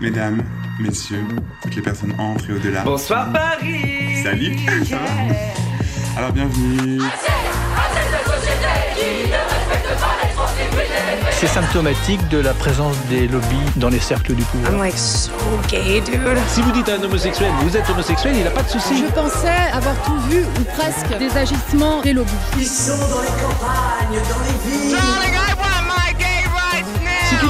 mesdames, messieurs, toutes les personnes entre et au-delà. Bonsoir Paris Salut Alors bienvenue C'est symptomatique de la présence des lobbies dans les cercles du pouvoir. I'm like so gay, dude. Si vous dites à un homosexuel, vous êtes homosexuel, il n'a pas de souci. Je pensais avoir tout vu, ou presque, des agissements des lobbies. Ils sont dans les campagnes, dans les villes. Si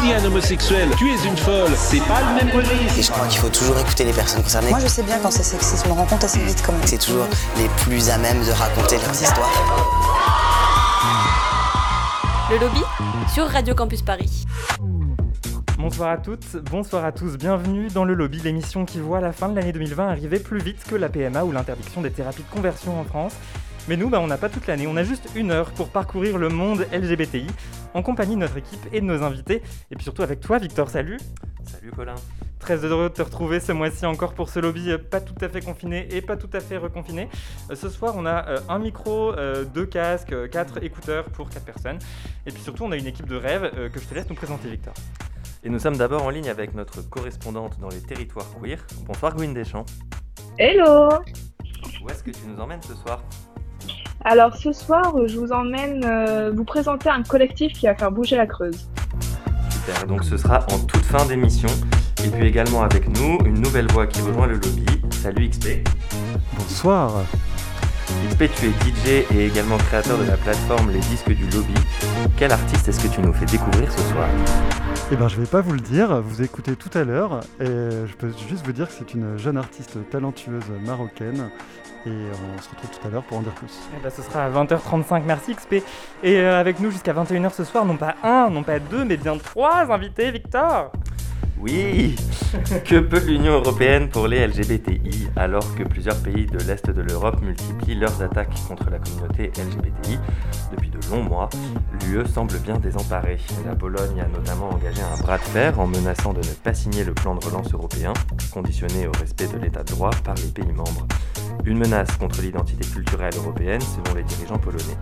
tu dis à un homosexuel, tu es une folle, c'est pas le même registre. Et je crois qu'il faut toujours écouter les personnes concernées. Moi, je sais bien quand c'est sexiste, je me rends compte assez vite quand même. C'est toujours les plus à même de raconter leurs histoires. Le lobby sur Radio Campus Paris. Bonsoir à toutes, bonsoir à tous, bienvenue dans le lobby, l'émission qui voit la fin de l'année 2020 arriver plus vite que la PMA ou l'interdiction des thérapies de conversion en France. Mais nous, bah, on n'a pas toute l'année, on a juste une heure pour parcourir le monde LGBTI en compagnie de notre équipe et de nos invités. Et puis surtout avec toi, Victor, salut Salut Colin Très heureux de te retrouver ce mois-ci encore pour ce lobby euh, pas tout à fait confiné et pas tout à fait reconfiné. Euh, Ce soir, on a euh, un micro, deux casques, quatre écouteurs pour quatre personnes. Et puis surtout, on a une équipe de rêve que je te laisse nous présenter, Victor. Et nous sommes d'abord en ligne avec notre correspondante dans les territoires queer. Bonsoir Gwyn Deschamps. Hello Où est-ce que tu nous emmènes ce soir? Alors ce soir, je vous emmène euh, vous présenter un collectif qui va faire bouger la Creuse. Super, donc ce sera en toute fin d'émission. Et puis également avec nous, une nouvelle voix qui rejoint le lobby. Salut XP. Bonsoir. XP, tu es DJ et également créateur de la plateforme Les Disques du Lobby. Quel artiste est-ce que tu nous fais découvrir ce soir? Eh ben, je vais pas vous le dire, vous écoutez tout à l'heure, et je peux juste vous dire que c'est une jeune artiste talentueuse marocaine, et on se retrouve tout à l'heure pour en dire plus. Eh ben, ce sera à 20h35, merci XP. Et euh, avec nous jusqu'à 21h ce soir, non pas un, non pas deux, mais bien trois invités, Victor Oui Que peut l'Union Européenne pour les LGBTI alors que plusieurs pays de l'Est de l'Europe multiplient leurs attaques contre la communauté LGBTI Depuis de longs mois, l'UE semble bien désemparée. La Pologne a notamment engagé un bras de fer en menaçant de ne pas signer le plan de relance européen, conditionné au respect de l'état de droit par les pays membres. Une menace contre l'identité culturelle européenne selon les dirigeants polonais.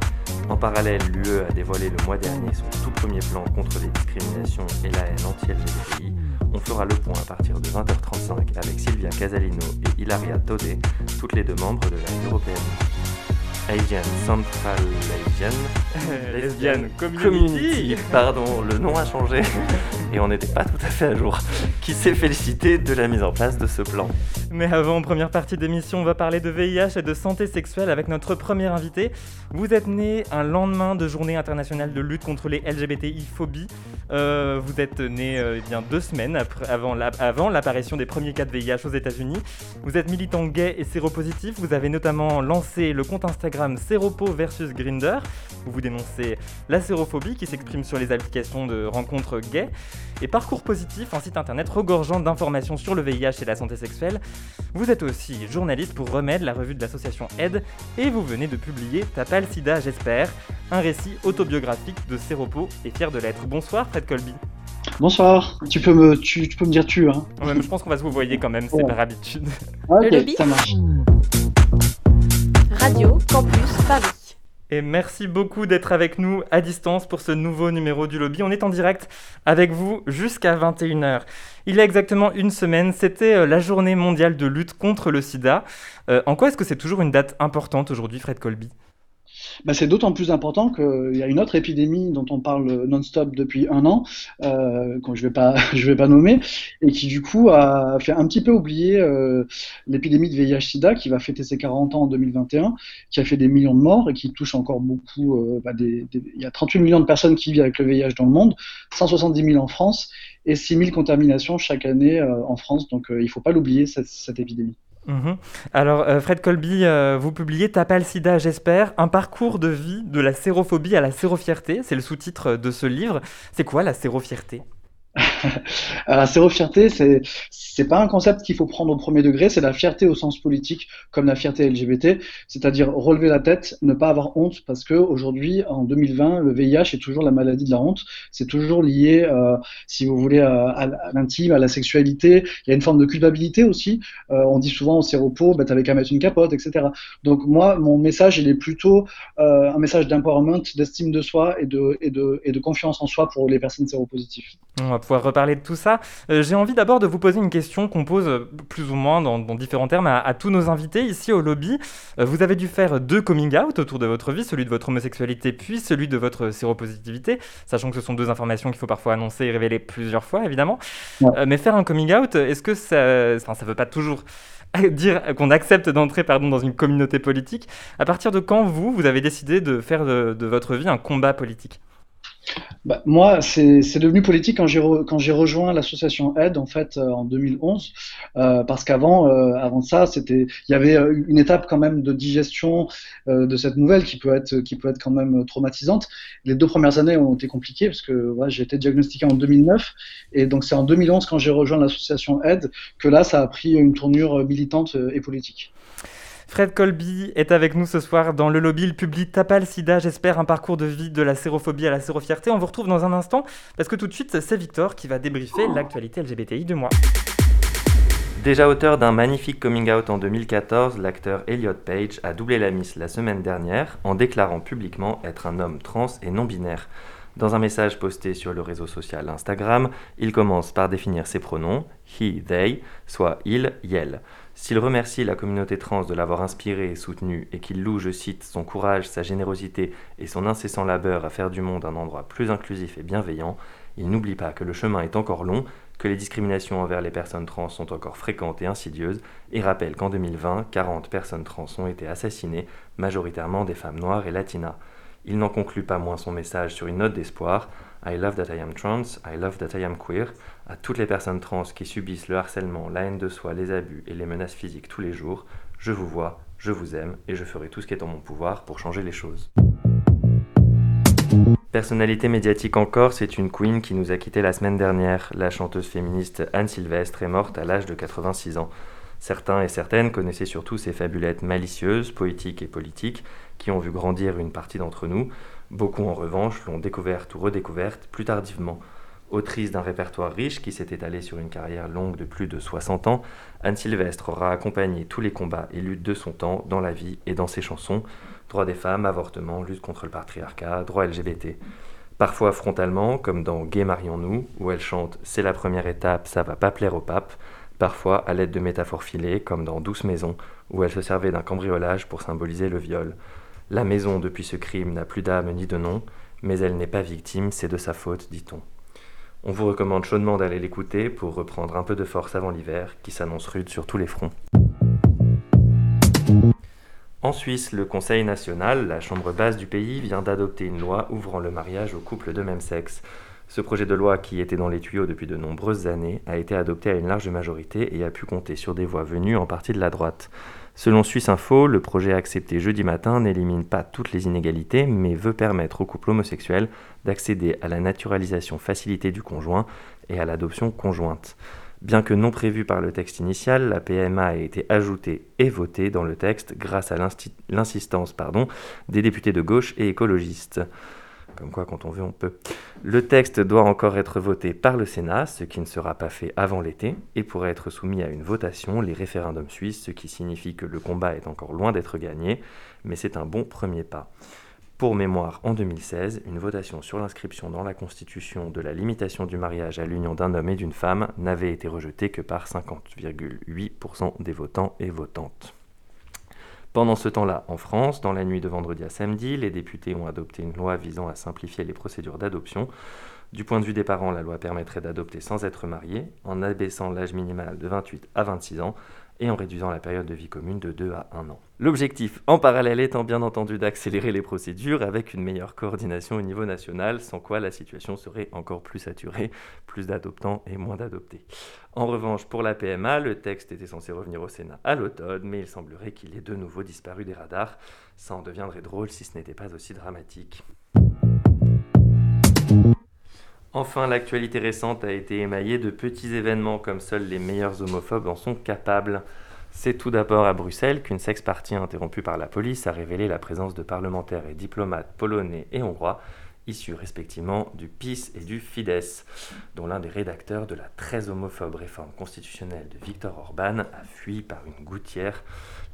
En parallèle, l'UE a dévoilé le mois dernier son tout premier plan contre les discriminations et la haine anti-LGBTI. On fera le point à partir de 20h35 avec Sylvia Casalino et Ilaria Tode, toutes les deux membres de la Européenne Asian Central Asian Lesbian Community. Community. Pardon, le nom a changé et on n'était pas tout à fait à jour. Qui s'est félicité de la mise en place de ce plan. Mais avant, première partie d'émission, on va parler de VIH et de santé sexuelle avec notre premier invité. Vous êtes né un lendemain de journée internationale de lutte contre les LGBTI-phobies. Euh, vous êtes né euh, eh bien deux semaines avant l'apparition des premiers cas de VIH aux États-Unis. Vous êtes militant gay et séropositif. Vous avez notamment lancé le compte Instagram Séropo versus Grinder, où vous dénoncez la sérophobie qui s'exprime sur les applications de rencontres gays. Et Parcours Positif, un site internet regorgeant d'informations sur le VIH et la santé sexuelle. Vous êtes aussi journaliste pour Remède, la revue de l'association Aide, et vous venez de publier Tapal Sida, j'espère, un récit autobiographique de Séropo et fier de l'être. Bonsoir Fred Colby. Bonsoir, tu peux me, tu, tu peux me dire tu, hein Ouais, mais je pense qu'on va se vous voyer quand même, c'est Ouais. par habitude. Ok, Le lobby ça marche. Radio Campus Paris. Et merci beaucoup d'être avec nous à distance pour ce nouveau numéro du lobby. On est en direct avec vous jusqu'à 21h. Il y a exactement une semaine, c'était euh, la journée mondiale de lutte contre le sida. Euh, en quoi est-ce que c'est toujours une date importante aujourd'hui, Fred Colby? Bah, c'est d'autant plus important qu'il y a une autre épidémie dont on parle non-stop depuis un an, euh, que je vais vais pas nommer, et qui du coup a fait un petit peu oublier euh, l'épidémie de VIH/SIDA qui va fêter ses 40 ans en 2021, qui a fait des millions de morts et qui touche encore beaucoup. euh, bah, des, des- il y a 38 millions de personnes qui vivent avec le VIH dans le monde, 170 000 en France et 6 000 contaminations chaque année euh, en France. Donc euh, il faut pas l'oublier cette, cette épidémie. Mhm. Alors, euh, Fred Colby, euh, vous publiez Tapal Sida, j'espère, un parcours de vie de la sérophobie à la sérofierté. C'est le sous-titre de ce livre. C'est quoi la sérofierté Alors, sérofierté, c'est pas un concept qu'il faut prendre au premier degré, c'est la fierté au sens politique, comme la fierté LGBT, c'est-à-dire relever la tête, ne pas avoir honte, parce que aujourd'hui, en 2020, le VIH est toujours la maladie de la honte. C'est toujours lié, euh, si vous voulez, à, l'intime, à la sexualité. Il y a une forme de culpabilité aussi. Euh, on dit souvent au séropos, bah, t'avais qu'à mettre une capote, etc. Donc moi, mon message, il est plutôt euh, un message d'empowerment, d'estime de soi et de, confiance en soi pour les personnes séropositives. Pouvoir reparler de tout ça. Euh, j'ai envie d'abord de vous poser une question qu'on pose euh, plus ou moins dans, différents termes à, tous nos invités ici au lobby. Euh, vous avez dû faire deux coming out autour de votre vie, celui de votre homosexualité puis celui de votre séropositivité, sachant que ce sont deux informations qu'il faut parfois annoncer et révéler plusieurs fois évidemment. mais faire un coming out, est-ce que ça, enfin, ça veut pas toujours dire qu'on accepte d'entrer pardon, dans une communauté politique. À partir de quand vous, vous avez décidé de faire de votre vie un combat politique? Bah, moi, c'est devenu politique quand j'ai rejoint l'association Aide en fait euh, en 2011, euh, parce qu'avant euh, avant ça, c'était il y avait une étape quand même de digestion de cette nouvelle qui peut être qui peut être quand même traumatisante. Les deux premières années ont été compliquées parce que j'ai été diagnostiqué en 2009 et donc c'est en 2011 quand j'ai rejoint l'association Aide que là ça a pris une tournure militante et politique. Fred Colby est avec nous ce soir dans le lobby. Il publie Tapal Sida, j'espère, un parcours de vie de la sérophobie à la sérofierté. On vous retrouve dans un instant parce que tout de suite, c'est Victor qui va débriefer l'actualité LGBTI de moi. Déjà auteur d'un magnifique coming out en 2014, l'acteur Elliot Page a doublé la miss la semaine dernière en déclarant publiquement être un homme trans et non binaire. Dans un message posté sur le réseau social Instagram, il commence par définir ses pronoms, he, they, soit il, yel. S'il remercie la communauté trans de l'avoir inspiré et soutenu et qu'il loue, je cite, son courage, sa générosité et son incessant labeur à faire du monde un endroit plus inclusif et bienveillant, il n'oublie pas que le chemin est encore long, que les discriminations envers les personnes trans sont encore fréquentes et insidieuses, et rappelle qu'en 2020, 40 personnes trans ont été assassinées, majoritairement des femmes noires et latinas. Il n'en conclut pas moins son message sur une note d'espoir, I love that I am trans, I love that I am queer, à toutes les personnes trans qui subissent le harcèlement, la haine de soi, les abus et les menaces physiques tous les jours, je vous vois, je vous aime et je ferai tout ce qui est en mon pouvoir pour changer les choses. Personnalité médiatique encore, c'est une queen qui nous a quitté la semaine dernière. La chanteuse féministe Anne Sylvestre est morte à l'âge de 86 ans. Certains et certaines connaissaient surtout ses fabulettes malicieuses, poétiques et politiques, qui ont vu grandir une partie d'entre nous. Beaucoup en revanche l'ont découverte ou redécouverte plus tardivement. Autrice d'un répertoire riche qui s'est étalé sur une carrière longue de plus de 60 ans, Anne Sylvestre aura accompagné tous les combats et luttes de son temps dans la vie et dans ses chansons droit des femmes, avortement, lutte contre le patriarcat, droit LGBT. Parfois frontalement, comme dans Gay marions-nous, où elle chante C'est la première étape, ça va pas plaire au pape, parfois à l'aide de métaphores filées, comme dans Douce Maison, où elle se servait d'un cambriolage pour symboliser le viol. La maison, depuis ce crime, n'a plus d'âme ni de nom, mais elle n'est pas victime, c'est de sa faute, dit-on. On vous recommande chaudement d'aller l'écouter pour reprendre un peu de force avant l'hiver, qui s'annonce rude sur tous les fronts. En Suisse, le Conseil national, la chambre basse du pays, vient d'adopter une loi ouvrant le mariage aux couples de même sexe. Ce projet de loi, qui était dans les tuyaux depuis de nombreuses années, a été adopté à une large majorité et a pu compter sur des voix venues en partie de la droite. Selon Suisse Info, le projet accepté jeudi matin n'élimine pas toutes les inégalités, mais veut permettre aux couples homosexuels d'accéder à la naturalisation facilitée du conjoint et à l'adoption conjointe. Bien que non prévue par le texte initial, la PMA a été ajoutée et votée dans le texte grâce à l'insistance des députés de gauche et écologistes. Comme quoi, quand on veut, on peut. Le texte doit encore être voté par le Sénat, ce qui ne sera pas fait avant l'été, et pourrait être soumis à une votation, les référendums suisses, ce qui signifie que le combat est encore loin d'être gagné, mais c'est un bon premier pas. Pour mémoire, en 2016, une votation sur l'inscription dans la Constitution de la limitation du mariage à l'union d'un homme et d'une femme n'avait été rejetée que par 50,8% des votants et votantes. Pendant ce temps-là, en France, dans la nuit de vendredi à samedi, les députés ont adopté une loi visant à simplifier les procédures d'adoption. Du point de vue des parents, la loi permettrait d'adopter sans être marié, en abaissant l'âge minimal de 28 à 26 ans et en réduisant la période de vie commune de 2 à 1 an. L'objectif, en parallèle, étant bien entendu d'accélérer les procédures avec une meilleure coordination au niveau national, sans quoi la situation serait encore plus saturée, plus d'adoptants et moins d'adoptés. En revanche, pour la PMA, le texte était censé revenir au Sénat à l'automne, mais il semblerait qu'il ait de nouveau disparu des radars. Ça en deviendrait drôle si ce n'était pas aussi dramatique. Enfin, l'actualité récente a été émaillée de petits événements comme seuls les meilleurs homophobes en sont capables. C'est tout d'abord à Bruxelles qu'une sex-party interrompue par la police a révélé la présence de parlementaires et diplomates polonais et hongrois issus respectivement du PIS et du Fidesz, dont l'un des rédacteurs de la très homophobe réforme constitutionnelle de Viktor Orban a fui par une gouttière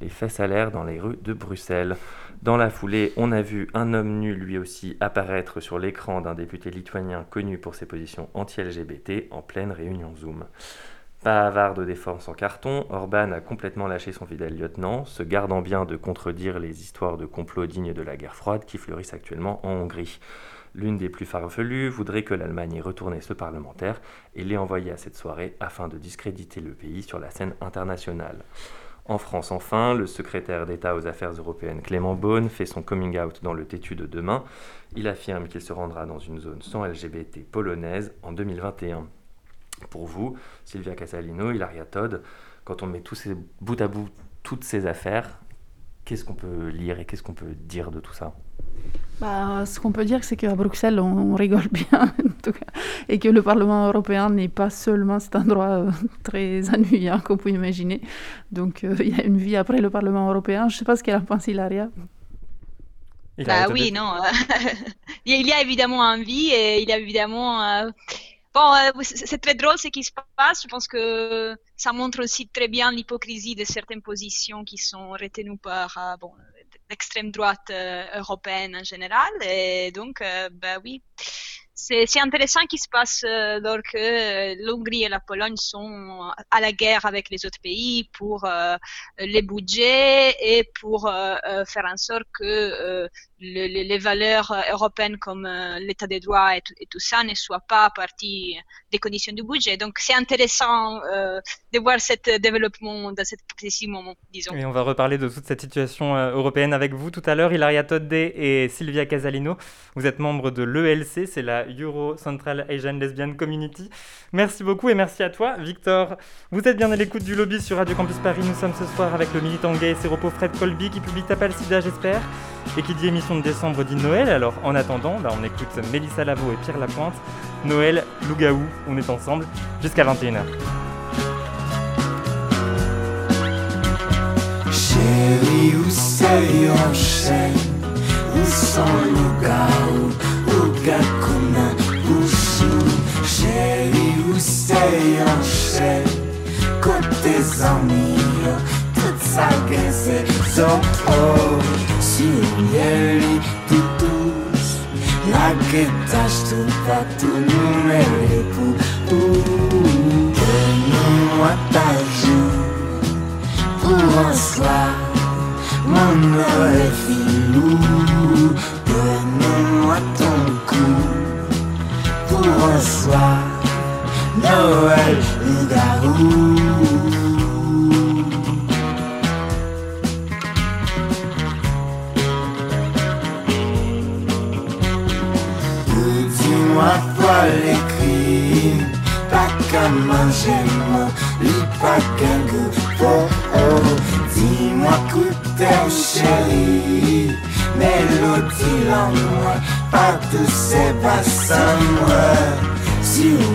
les fesses à l'air dans les rues de Bruxelles. Dans la foulée, on a vu un homme nu lui aussi apparaître sur l'écran d'un député lituanien connu pour ses positions anti-LGBT en pleine réunion Zoom. Pas avare de défense en carton, Orban a complètement lâché son fidèle lieutenant, se gardant bien de contredire les histoires de complots dignes de la guerre froide qui fleurissent actuellement en Hongrie. L'une des plus farfelues voudrait que l'Allemagne ait retourné ce parlementaire et l'ait envoyé à cette soirée afin de discréditer le pays sur la scène internationale. En France, enfin, le secrétaire d'État aux Affaires européennes Clément Beaune fait son coming out dans le têtu de demain. Il affirme qu'il se rendra dans une zone sans LGBT polonaise en 2021 pour vous, Sylvia Casalino, Hilaria Todd, quand on met tous bout à bout toutes ces affaires, qu'est-ce qu'on peut lire et qu'est-ce qu'on peut dire de tout ça? Bah, ce qu'on peut dire, c'est qu'à Bruxelles, on, rigole bien, en tout cas, et que le Parlement européen n'est pas seulement cet endroit euh, très ennuyant qu'on peut imaginer. Donc, euh, il y a une vie après le Parlement européen. Je ne sais pas ce qu'elle en pense, Hilaria. Bah oui, non. il y a évidemment envie et il y a évidemment euh, Bon, euh, c'est très drôle ce qui se passe. Je pense que ça montre aussi très bien l'hypocrisie de certaines positions qui sont retenues par euh, bon, l'extrême droite euh, européenne en général. Et donc, bah oui, c'est intéressant qu'il se passe euh, lorsque l'Hongrie et la Pologne sont à la guerre avec les autres pays pour les budgets et pour faire en sorte que les valeurs euh, européennes comme euh, l'état des droits et, tout ça ne soient pas partie des conditions du budget. Donc c'est intéressant euh, de voir ce développement dans ce précis moment, disons. Et on va reparler de toute cette situation européenne avec vous tout à l'heure, Ilaria Todde et Silvia Casalino. Vous êtes membre de l'ELC, c'est la Euro Central Asian Lesbian Community. Merci beaucoup et merci à toi, Victor. Vous êtes bien à l'écoute du lobby sur Radio Campus Paris. Nous sommes ce soir avec le militant gay et séropo Fred Colby qui publie Tapal Sida, j'espère, et qui dit émission de décembre dit Noël. Alors en attendant, bah, on écoute Mélissa Lavo et Pierre Lapointe. Noël, Lougaou, on est ensemble jusqu'à 21h. Chérie, où c'est chaîne Où sont Lougaou, Lougakuna, Bouchou Chérie, où c'est chaîne Côté amis, toute sa gueule c'est Signori tutus La guettache tout à tout nous mêler pour Donne-moi ta joue Pour un soir Mon Noël filou Donne-moi ton cou Pour un soir Noël loup-garou moi Pas ces bassins moi Si on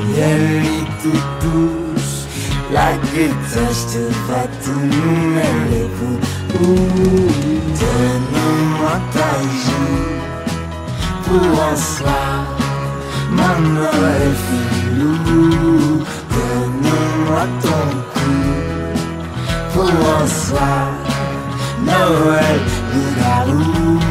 lit tout douce La guitare te va tout nous mêler Donne-moi ta joue pour un soir Noël filou, donne-moi ton cou pour un soir. Noël loup-garou.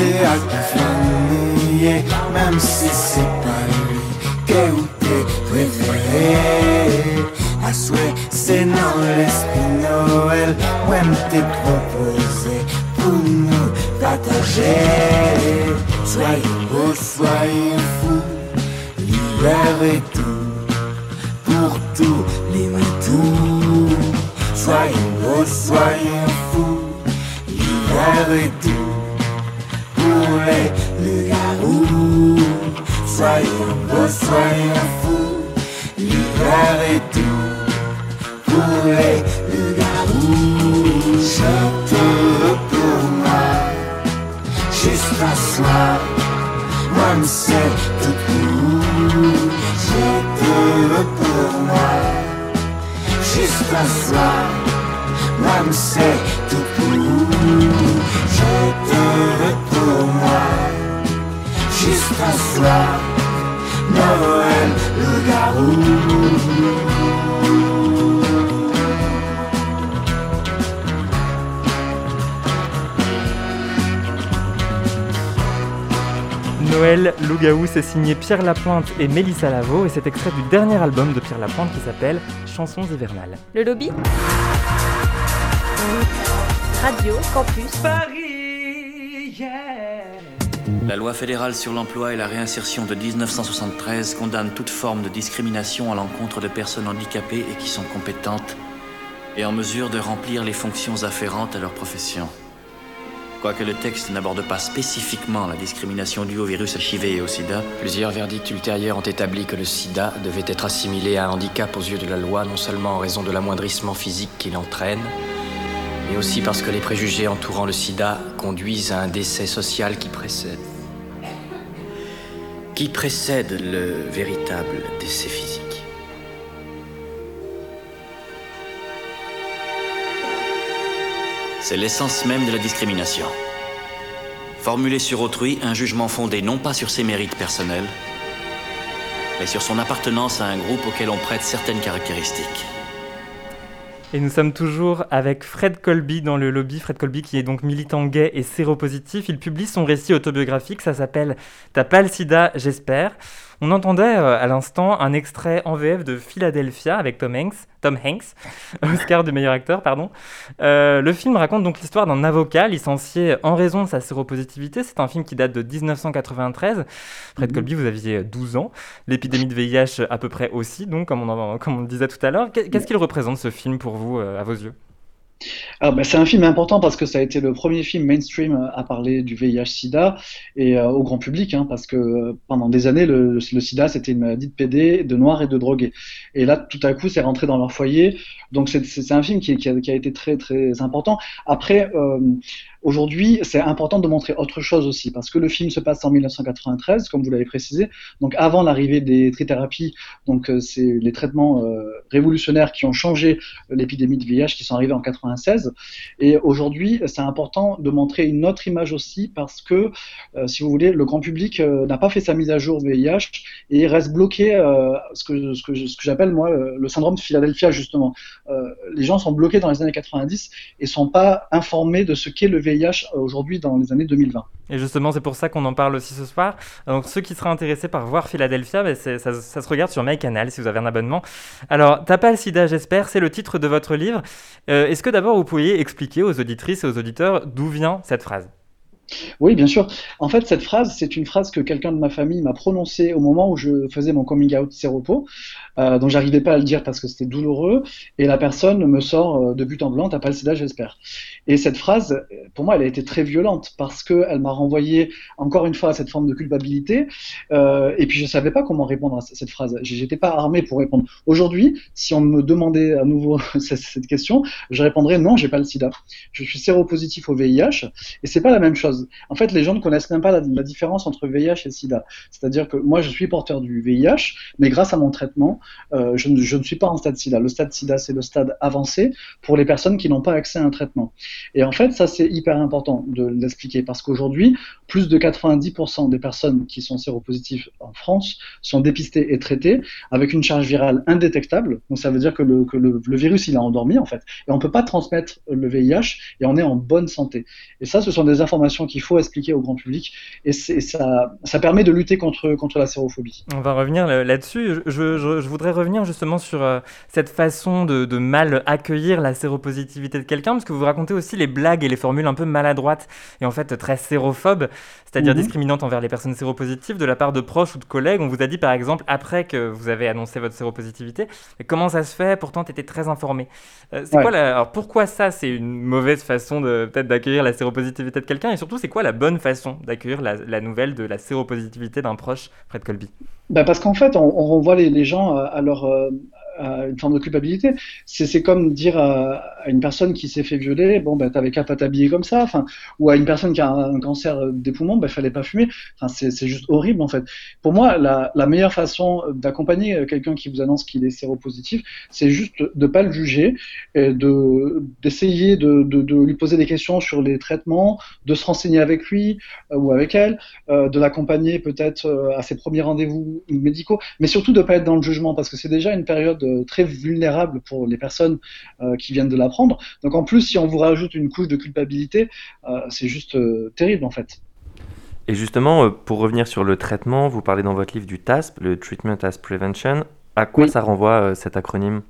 C'est à famille, même si c'est pas lui, que ou t'es préféré. À souhait, c'est dans l'esprit Noël Même t'es proposé pour nous partager. Soyez beaux, soyez fous L'hiver est tout Pour tous les matous Soyez beaux, soyez fous L'hiver est tout Pour les loups Soyez beaux, soyez fous L'hiver est tout pour les loups-garous. Je te veux pour moi, juste un soir, même c'est tout court. Je te veux pour moi, Juste un soir, Je te moi Noël, le garou Noël Lougaou, c'est signé Pierre Lapointe et Mélissa Lavo et c'est extrait du dernier album de Pierre Lapointe qui s'appelle Chansons hivernales. Le lobby? Radio Campus Paris La loi fédérale sur l'emploi et la réinsertion de 1973 condamne toute forme de discrimination à l'encontre de personnes handicapées et qui sont compétentes et en mesure de remplir les fonctions afférentes à leur profession. Quoique le texte n'aborde pas spécifiquement la discrimination due au virus HIV et au sida, plusieurs verdicts ultérieurs ont établi que le sida devait être assimilé à un handicap aux yeux de la loi, non seulement en raison de l'amoindrissement physique qu'il entraîne, mais aussi parce que les préjugés entourant le sida conduisent à un décès social qui précède. qui précède le véritable décès physique. C'est l'essence même de la discrimination. Formuler sur autrui un jugement fondé non pas sur ses mérites personnels, mais sur son appartenance à un groupe auquel on prête certaines caractéristiques. Et nous sommes toujours avec Fred Colby dans le lobby. Fred Colby qui est donc militant gay et séropositif. Il publie son récit autobiographique, ça s'appelle T'as pas le sida, j'espère. On entendait euh, à l'instant un extrait en VF de Philadelphia avec Tom Hanks, Tom Hanks, Oscar du meilleur acteur, pardon. Euh, le film raconte donc l'histoire d'un avocat licencié en raison de sa séropositivité. C'est un film qui date de 1993. Fred Colby, vous aviez 12 ans. L'épidémie de VIH à peu près aussi, donc comme on, comme on le disait tout à l'heure. Qu'est-ce qu'il représente ce film pour vous, euh, à vos yeux? Alors, ben, c'est un film important parce que ça a été le premier film mainstream à parler du VIH/SIDA et euh, au grand public, hein, parce que euh, pendant des années, le, SIDA c'était une maladie de PD, de noirs et de drogués. Et là, tout à coup, c'est rentré dans leur foyer. Donc, c'est un film qui, a, été très très important. Après, euh, Aujourd'hui, c'est important de montrer autre chose aussi, parce que le film se passe en 1993, comme vous l'avez précisé, donc avant l'arrivée des trithérapies, donc euh, c'est les traitements euh, révolutionnaires qui ont changé l'épidémie de VIH qui sont arrivés en 96. Et aujourd'hui, c'est important de montrer une autre image aussi, parce que, euh, si vous voulez, le grand public n'a pas fait sa mise à jour VIH et reste bloqué, ce que, j'appelle moi le syndrome de Philadelphia justement. les gens sont bloqués dans les années 90 et sont pas informés de ce qu'est le VIH VIH aujourd'hui dans les années 2020. Et justement, c'est pour ça qu'on en parle aussi ce soir. Donc, ceux qui seraient intéressés par voir Philadelphia, ben, ça, ça, se regarde sur MyCanal si vous avez un abonnement. Alors, T'as pas le sida, j'espère, c'est le titre de votre livre. Euh, Est-ce que d'abord vous pourriez expliquer aux auditrices et aux auditeurs d'où vient cette phrase? Oui, bien sûr. En fait, cette phrase, c'est une phrase que quelqu'un de ma famille m'a prononcée au moment où je faisais mon coming out séropo. Euh, donc, j'arrivais pas à le dire parce que c'était douloureux. Et la personne me sort euh, de but en blanc, t'as pas le sida, j'espère. Et cette phrase, pour moi, elle a été très violente parce qu'elle m'a renvoyé encore une fois à cette forme de culpabilité. Euh, et puis, je savais pas comment répondre à cette phrase. J'étais pas armé pour répondre. Aujourd'hui, si on me demandait à nouveau cette question, je répondrais non, j'ai pas le sida. Je suis séropositif au VIH et c'est pas la même chose. En fait, les gens ne connaissent même pas la, différence entre VIH et SIDA. C'est-à-dire que moi, je suis porteur du VIH, mais grâce à mon traitement, euh, je, ne, suis pas en stade SIDA. Le stade SIDA, c'est le stade avancé pour les personnes qui n'ont pas accès à un traitement. Et en fait, ça, c'est hyper important de l'expliquer parce qu'aujourd'hui, plus de 90% des personnes qui sont séropositives en France sont dépistées et traitées avec une charge virale indétectable. Donc, ça veut dire que le, virus, il a endormi, en fait. Et on ne peut pas transmettre le VIH et on est en bonne santé. Et ça, ce sont des informations qu'il faut expliquer au grand public. Et, ça, permet de lutter contre, la sérophobie. On va revenir là-dessus. Je, je, voudrais revenir justement sur euh, cette façon de, de, mal accueillir la séropositivité de quelqu'un, parce que vous racontez aussi les blagues et les formules un peu maladroites et en fait très sérophobes, c'est-à-dire mm -hmm. discriminantes envers les personnes séropositives de la part de proches ou de collègues. On vous a dit par exemple, après que vous avez annoncé votre séropositivité, comment ça se fait? Pourtant, tu étais très informé. Euh, c'est ouais. quoi la... Alors pourquoi ça, c'est une mauvaise façon de peut-être d'accueillir la séropositivité de quelqu'un? Et surtout c'est quoi la bonne façon d'accueillir la, la, nouvelle de la séropositivité d'un proche, Fred Colby? Bah Parce qu'en fait, on, on renvoie les, les gens à leur, une forme de culpabilité. C'est comme dire à, une personne qui s'est fait violer, bon, ben, t'avais qu'à pas t'habiller comme ça, ou à une personne qui a un, cancer des poumons, ben, fallait pas fumer. Enfin, c'est juste horrible, en fait. Pour moi, la, meilleure façon d'accompagner quelqu'un qui vous annonce qu'il est séropositif, c'est juste de pas le juger, d'essayer de, de, de, lui poser des questions sur les traitements, de se renseigner avec lui euh, ou avec elle, euh, de l'accompagner peut-être euh, à ses premiers rendez-vous médicaux, mais surtout de pas être dans le jugement parce que c'est déjà une période très vulnérable pour les personnes qui viennent de l'apprendre. Donc en plus, si on vous rajoute une couche de culpabilité, c'est juste terrible en fait. Et justement, pour revenir sur le traitement, vous parlez dans votre livre du TASP, le Treatment as Prevention. À quoi ça renvoie cet acronyme?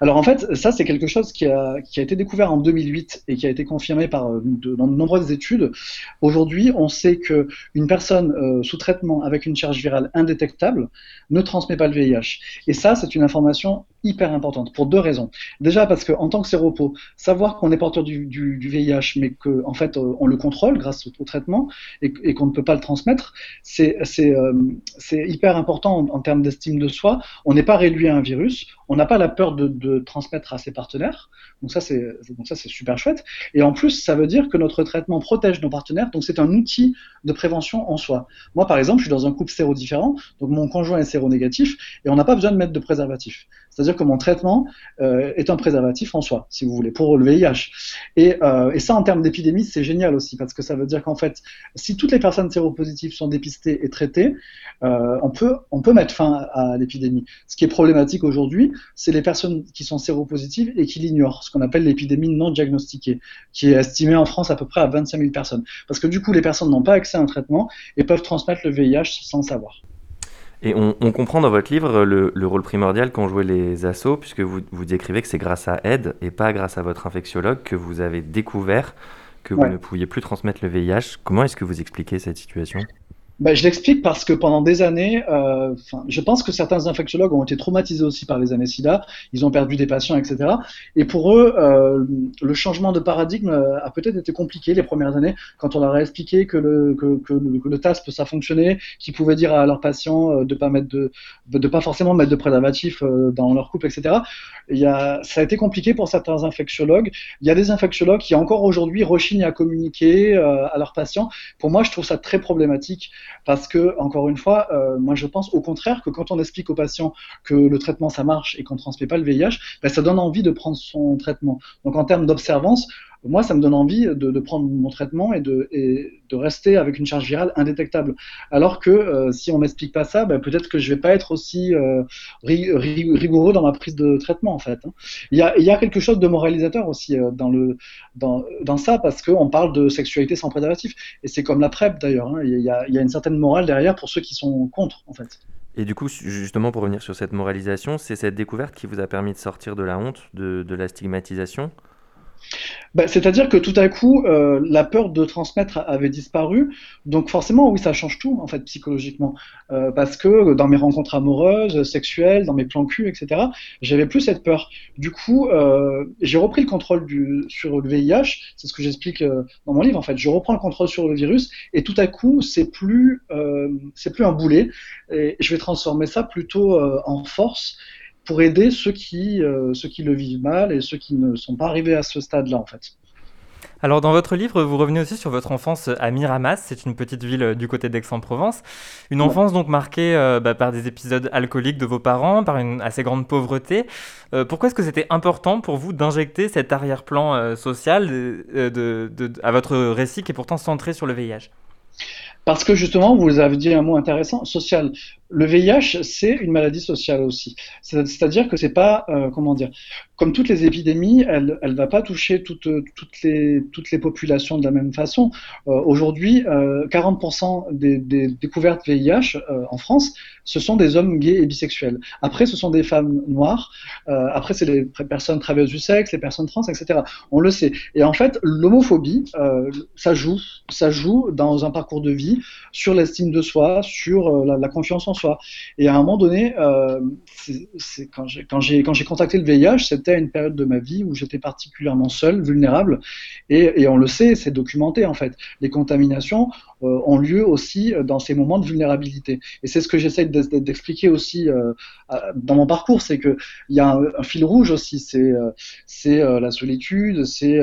Alors en fait, ça c'est quelque chose qui a, qui a, été découvert en 2008 et qui a été confirmé par euh, de, dans de nombreuses études. Aujourd'hui, on sait que une personne euh, sous traitement avec une charge virale indétectable ne transmet pas le VIH. Et ça, c'est une information hyper importante pour deux raisons. Déjà parce qu'en tant que séropo, savoir qu'on est porteur du, du, VIH, mais qu'en en fait euh, on le contrôle grâce au, traitement et, et qu'on ne peut pas le transmettre, c'est euh, hyper important en, en termes d'estime de soi. On n'est pas réduit à un virus, on n'a pas la peur de, transmettre à ses partenaires. Donc ça c'est super chouette. Et en plus, ça veut dire que notre traitement protège nos partenaires. Donc c'est un outil de prévention en soi. Moi par exemple, je suis dans un couple sérodifferent, donc mon conjoint est séronégatif et on n'a pas besoin de mettre de préservatif. C'est-à-dire que mon traitement euh, est un préservatif en soi, si vous voulez, pour le VIH. Et, euh, et ça, en termes d'épidémie, c'est génial aussi, parce que ça veut dire qu'en fait, si toutes les personnes séropositives sont dépistées et traitées, euh, on peut mettre fin à l'épidémie. Ce qui est problématique aujourd'hui, c'est les personnes qui sont séropositives et qui l'ignorent, ce qu'on appelle l'épidémie non diagnostiquée, qui est estimée en France à peu près à 25 000 personnes. Parce que du coup, les personnes n'ont pas accès à un traitement et peuvent transmettre le VIH sans le savoir. Et on, comprend dans votre livre le, rôle primordial qu'ont joué les assos, puisque vous, vous décrivez que c'est grâce à Aide et pas grâce à votre infectiologue que vous avez découvert que vous ne pouviez plus transmettre le VIH. Comment est-ce que vous expliquez cette situation? Ben, je l'explique parce que pendant des années, euh, je pense que certains infectiologues ont été traumatisés aussi par les années SIDA, ils ont perdu des patients, etc. Et pour eux, euh, le changement de paradigme euh, a peut-être été compliqué les premières années, quand on leur a expliqué que le, que, que, le TASP, ça fonctionnait, qu'ils pouvaient dire à leurs patients euh, de pas mettre de, de pas forcément mettre de préservatif euh, dans leur couple, etc. Il y a, ça a été compliqué pour certains infectiologues. Il y a des infectiologues qui encore aujourd'hui rechignent à communiquer à leurs patients. Pour moi, je trouve ça très problématique parce que, encore une fois, euh, moi je pense au contraire que quand on explique aux patients que le traitement ça marche et qu'on ne transmet pas le VIH, ben, ça donne envie de prendre son traitement. Donc en termes d'observance, moi, ça me donne envie de, prendre mon traitement et de, rester avec une charge virale indétectable. Alors que euh, si on m'explique pas ça, ben, peut-être que je vais pas être aussi euh, rigoureux dans ma prise de traitement, en fait. Hein. Il, y a, quelque chose de moralisateur aussi dans, le, dans, ça, parce qu'on parle de sexualité sans préservatif. Et c'est comme la PrEP, d'ailleurs. Hein. Il, y a, une certaine morale derrière pour ceux qui sont contre, en fait. Et du coup, justement, pour revenir sur cette moralisation, c'est cette découverte qui vous a permis de sortir de la honte, de la stigmatisation? Bah, c'est-à-dire que tout à coup, euh, la peur de transmettre avait disparu. Donc forcément, oui, ça change tout, en fait, psychologiquement. Euh, parce que dans mes rencontres amoureuses, sexuelles, dans mes plans cul, etc., j'avais plus cette peur. Du coup, euh, j'ai repris le contrôle sur le VIH. C'est ce que j'explique dans mon livre, en fait. Je reprends le contrôle sur le virus et tout à coup, c'est plus, c'est plus un boulet. Et je vais transformer ça plutôt en force pour aider ceux qui, euh, ceux qui le vivent mal et ceux qui ne sont pas arrivés à ce stade-là, en fait. Alors dans votre livre, vous revenez aussi sur votre enfance à Miramas, c'est une petite ville euh, du côté d'Aix-en-Provence. Une enfance donc marquée euh, bah, par des épisodes alcooliques de vos parents, par une assez grande pauvreté. pourquoi est-ce que c'était important pour vous d'injecter cet arrière-plan social de, à votre récit qui est pourtant centré sur le VIH? Parce que justement, vous avez dit un mot intéressant, social. Le VIH, c'est une maladie sociale aussi. C'est-à-dire que c'est pas, euh, comment dire, comme toutes les épidémies, elle, elle va pas toucher toutes, les populations de la même façon. Euh, Aujourd'hui, euh, 40% des, des, découvertes VIH euh, en France, ce sont des hommes gays et bisexuels. Après, ce sont des femmes noires. Euh, après, c'est les personnes travailleuses du sexe, les personnes trans, etc. On le sait. Et en fait, l'homophobie, ça joue, ça joue dans un parcours de vie sur l'estime de soi, sur la, confiance en soi. Et à un moment donné, euh, c'est quand j'ai contacté le VIH, c'était une période de ma vie où j'étais particulièrement seul, vulnérable, et, on le sait, c'est documenté en fait. Les contaminations, ont lieu aussi dans ces moments de vulnérabilité. Et c'est ce que j'essaie d'expliquer aussi dans mon parcours, c'est qu'il y a un, fil rouge aussi, c'est la solitude, c'est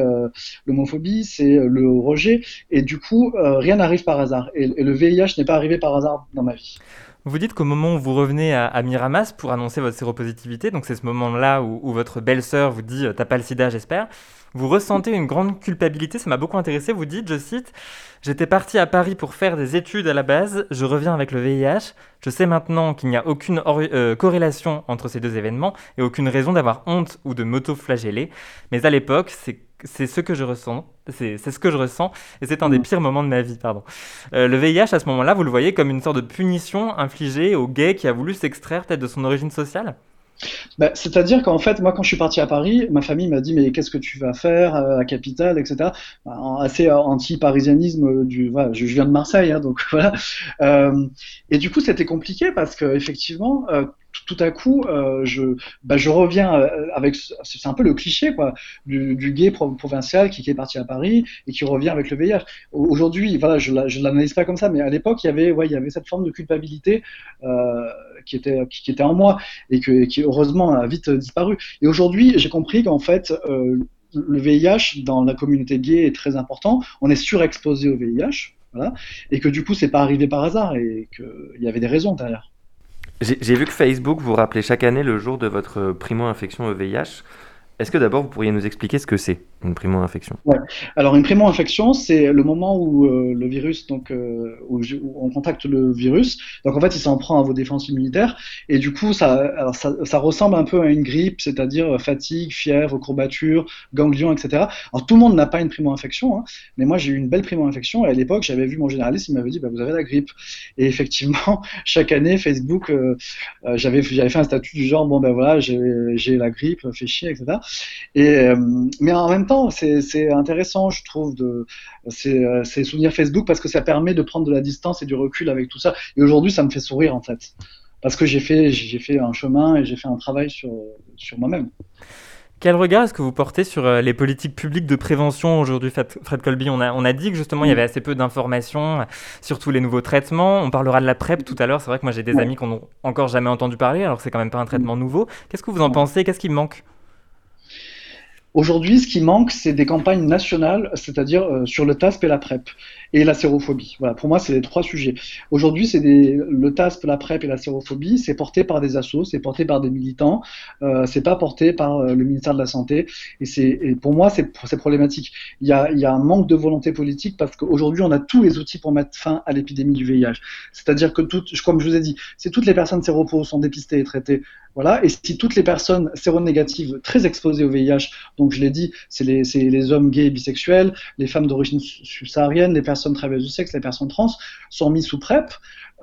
l'homophobie, c'est le rejet, et du coup, rien n'arrive par hasard. Et le VIH n'est pas arrivé par hasard dans ma vie. Vous dites qu'au moment où vous revenez à, Miramas pour annoncer votre séropositivité, donc c'est ce moment-là où, votre belle-sœur vous dit euh, T'as pas le sida, j'espère. Vous ressentez une grande culpabilité, ça m'a beaucoup intéressé. Vous dites, je cite J'étais parti à Paris pour faire des études à la base, je reviens avec le VIH. Je sais maintenant qu'il n'y a aucune euh, corrélation entre ces deux événements et aucune raison d'avoir honte ou de m'auto-flageller. Mais à l'époque, c'est c'est ce que je ressens. C'est ce que je ressens et c'est un des mm. pires moments de ma vie. Pardon. Euh, le VIH, à ce moment-là, vous le voyez comme une sorte de punition infligée au gay qui a voulu s'extraire peut-être de son origine sociale? Bah, C'est-à-dire qu'en fait, moi, quand je suis parti à Paris, ma famille m'a dit Mais qu'est-ce que tu vas faire à Capitale, etc. Bah, assez anti-parisianisme. Du, voilà, je, viens de Marseille, hein, donc voilà. Euh, et du coup, c'était compliqué parce qu'effectivement, euh, tout à coup, euh, je, bah, je reviens euh, avec, c'est un peu le cliché quoi, du, gay provincial qui, est parti à Paris et qui revient avec le VIH. Aujourd'hui, voilà, je ne l'analyse pas comme ça, mais à l'époque, il y avait, cette forme de culpabilité euh, qui était, en moi et qui heureusement a vite disparu. Et aujourd'hui, j'ai compris qu'en fait, le VIH dans la communauté gay est très important. On est surexposé au VIH, voilà, et que du coup, c'est pas arrivé par hasard et qu'il y avait des raisons derrière. J'ai vu que Facebook vous rappelait chaque année le jour de votre primo-infection au VIH. Est-ce que d'abord vous pourriez nous expliquer ce que c'est une primo-infection? Ouais. Alors une primo-infection, c'est le moment où euh, le virus, donc euh, où, on contacte le virus. Donc en fait, il s'en prend à vos défenses immunitaires et du coup, ça, alors ça, ça ressemble un peu à une grippe, c'est-à-dire fatigue, fièvre, courbature, ganglions, etc. Alors tout le monde n'a pas une primo-infection, hein, mais moi j'ai eu une belle primo-infection et à l'époque, j'avais vu mon généraliste, il m'avait dit, bah, vous avez la grippe. Et effectivement, chaque année, Facebook, euh, j'avais j'avais fait un statut du genre, bon ben voilà, j'ai la grippe, fait chier, etc. Et mais en même temps c'est intéressant, je trouve, de ces, souvenirs Facebook parce que ça permet de prendre de la distance et du recul avec tout ça. Et aujourd'hui, ça me fait sourire en fait, parce que j'ai fait, j'ai fait un chemin et j'ai fait un travail sur, sur moi-même. Quel regard est-ce que vous portez sur euh, les politiques publiques de prévention aujourd'hui, Fred Colby? On a, on a dit que justement il y avait assez peu d'informations sur tous les nouveaux traitements. On parlera de la PrEP tout à l'heure. C'est vrai que moi j'ai des amis qui n'ont encore jamais entendu parler, alors que c'est quand même pas un traitement nouveau. Qu'est-ce que vous en pensez? Qu'est-ce qui manque? Aujourd'hui, ce qui manque, c'est des campagnes nationales, c'est-à-dire euh, sur le TASP et la PrEP et la sérophobie. Voilà, pour moi, c'est les trois sujets. Aujourd'hui, c'est le TASP, la PrEP et la sérophobie, c'est porté par des assos, c'est porté par des militants, euh, c'est pas porté par euh, le ministère de la Santé. Et, pour moi, c'est, problématique. Il y, a, un manque de volonté politique parce qu'aujourd'hui, on a tous les outils pour mettre fin à l'épidémie du VIH. C'est-à-dire que, comme je vous ai dit, si toutes les personnes séropos sont dépistées et traitées, voilà, et si toutes les personnes séronégatives très exposées au VIH, donc je l'ai dit, c'est les, c'est les hommes gays et bisexuels, les femmes d'origine subsaharienne, les personnes personnes travailleuses du sexe, les personnes trans, sont mis sous PrEP,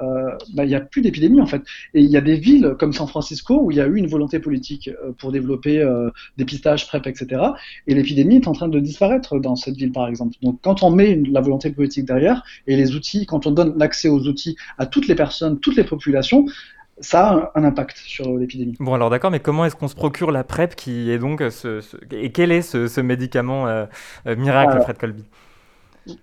euh, bah, il n'y a plus d'épidémie en fait. Et il y a des villes comme San Francisco où il y a eu une volonté politique euh, pour développer euh, des pistaches, PrEP, etc. Et l'épidémie est en train de disparaître dans cette ville par exemple. Donc quand on met la volonté politique derrière et les outils, quand on donne l'accès aux outils à toutes les personnes, toutes les populations, ça a un impact sur l'épidémie. Bon alors d'accord, mais comment est-ce qu'on se procure la PrEP qui est donc ce, et quel est ce, médicament miracle, Fred Colby?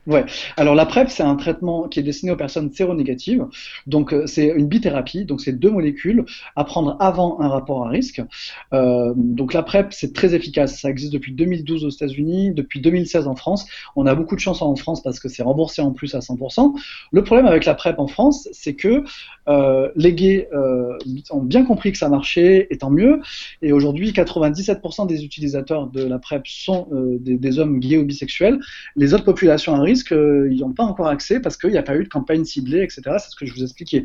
Ouais. Alors la PrEP, c'est un traitement qui est destiné aux personnes séronégatives. Donc euh, c'est une bithérapie, donc c'est deux molécules à prendre avant un rapport à risque. Euh, donc la PrEP, c'est très efficace. Ça existe depuis 2012 aux États-Unis, depuis 2016 en France. On a beaucoup de chance en France parce que c'est remboursé en plus à 100%. Le problème avec la PrEP en France, c'est que euh, les gays ont bien compris que ça marchait, et tant mieux. Et aujourd'hui, 97% des utilisateurs de la PrEP sont des, des hommes gays ou bisexuels. Les autres populations un risque, euh, ils n'ont pas encore accès parce qu'il n'y a pas eu de campagne ciblée, etc. C'est ce que je vous expliquais.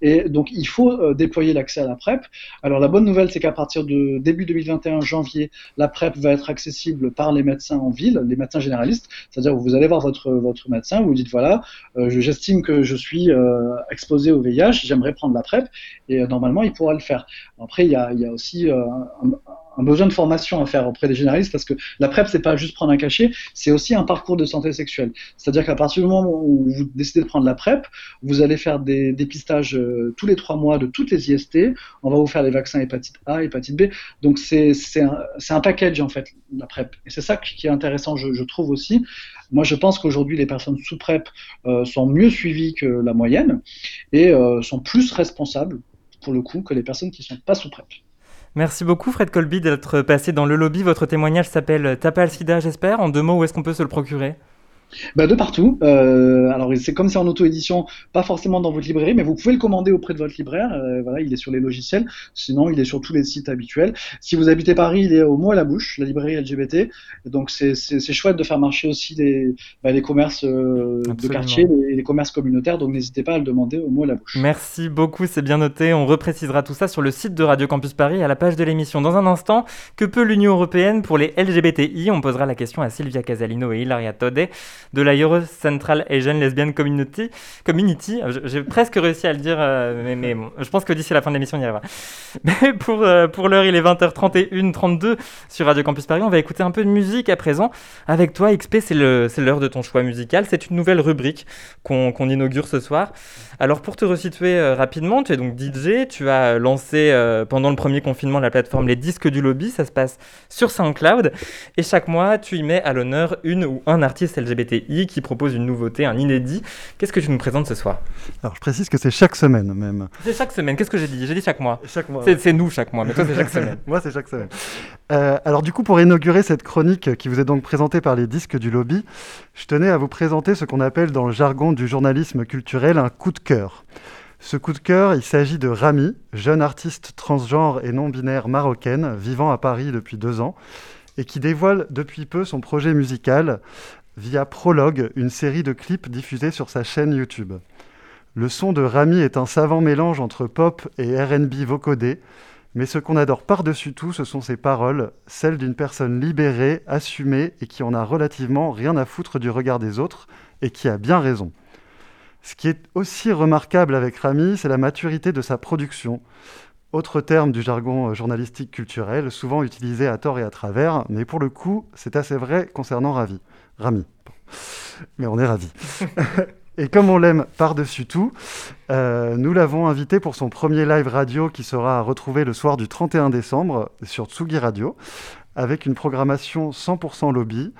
Et donc, il faut euh, déployer l'accès à la PrEP. Alors, la bonne nouvelle, c'est qu'à partir de début 2021, janvier, la PrEP va être accessible par les médecins en ville, les médecins généralistes. C'est-à-dire, vous allez voir votre, votre médecin, vous dites voilà, euh, j'estime que je suis exposé au VIH, j'aimerais prendre la PrEP, et normalement, il pourra le faire. Après, il y a, aussi un besoin de formation à faire auprès des généralistes parce que la PrEP, c'est pas juste prendre un cachet, c'est aussi un parcours de santé sexuelle. C'est-à-dire qu'à partir du moment où vous décidez de prendre la PrEP, vous allez faire des dépistages euh, tous les trois mois de toutes les IST. On va vous faire les vaccins hépatite A, hépatite B. Donc c'est un, un, package en fait, la PrEP. Et c'est ça qui est intéressant, je, je, trouve aussi. Moi, je pense qu'aujourd'hui, les personnes sous PrEP euh, sont mieux suivies que la moyenne et euh, sont plus responsables, pour le coup, que les personnes qui ne sont pas sous PrEP. Merci beaucoup Fred Colby d'être passé dans le lobby. Votre témoignage s'appelle Tape le sida, j'espère. En deux mots, où est-ce qu'on peut se le procurer? Bah, de partout. Euh, alors c'est comme c'est en auto-édition, pas forcément dans votre librairie, mais vous pouvez le commander auprès de votre libraire. Euh, voilà, il est sur les logiciels. Sinon, il est sur tous les sites habituels. Si vous habitez Paris, il est au mot à la bouche, la librairie LGBT. Donc c'est chouette de faire marcher aussi les, bah, les commerces euh, de quartier, les, les, commerces communautaires. Donc n'hésitez pas à le demander au mot à la bouche. Merci beaucoup, c'est bien noté. On reprécisera tout ça sur le site de Radio Campus Paris à la page de l'émission. Dans un instant, que peut l'Union européenne pour les LGBTI On posera la question à Sylvia Casalino et Ilaria Tode de la Euro Central Asian Lesbian Community. Community J'ai presque réussi à le dire, euh, mais, je pense que d'ici la fin de l'émission, on y arrivera. Mais pour, euh, pour l'heure, il est 20h31, 32 sur Radio Campus Paris. On va écouter un peu de musique à présent. Avec toi, XP, c'est l'heure de ton choix musical. C'est une nouvelle rubrique qu'on inaugure ce soir. Alors, pour te resituer euh, rapidement, tu es donc DJ. Tu as lancé pendant le premier confinement la plateforme Les Disques du Lobby. Ça se passe sur SoundCloud. Et chaque mois, tu y mets à l'honneur une ou un artiste Qui propose une nouveauté, un inédit. Qu'est-ce que tu nous présentes ce soir? Alors je précise que c'est chaque semaine même. C'est chaque semaine, qu'est-ce que j'ai dit? J'ai dit chaque mois. Chaque mois. C'est nous chaque mois, mais toi c'est chaque semaine. Moi c'est chaque semaine. Euh, alors du coup pour inaugurer cette chronique qui vous est donc présentée par les disques du lobby, je tenais à vous présenter ce qu'on appelle dans le jargon du journalisme culturel un coup de cœur. Ce coup de cœur, il s'agit de Rami, jeune artiste transgenre et non-binaire marocaine vivant à Paris depuis deux ans et qui dévoile depuis peu son projet musical via Prologue, une série de clips diffusés sur sa chaîne YouTube. Le son de Rami est un savant mélange entre pop et RB vocodé, mais ce qu'on adore par-dessus tout, ce sont ses paroles, celles d'une personne libérée, assumée et qui en a relativement rien à foutre du regard des autres et qui a bien raison. Ce qui est aussi remarquable avec Rami, c'est la maturité de sa production. Autre terme du jargon journalistique culturel, souvent utilisé à tort et à travers, mais pour le coup, c'est assez vrai concernant Ravi. Rami. Mais on est ravis. Et comme on l'aime par-dessus tout, euh, nous l'avons invité pour son premier live radio qui sera retrouvé le soir du 31 décembre sur Tsugi Radio, avec une programmation 100% lobby.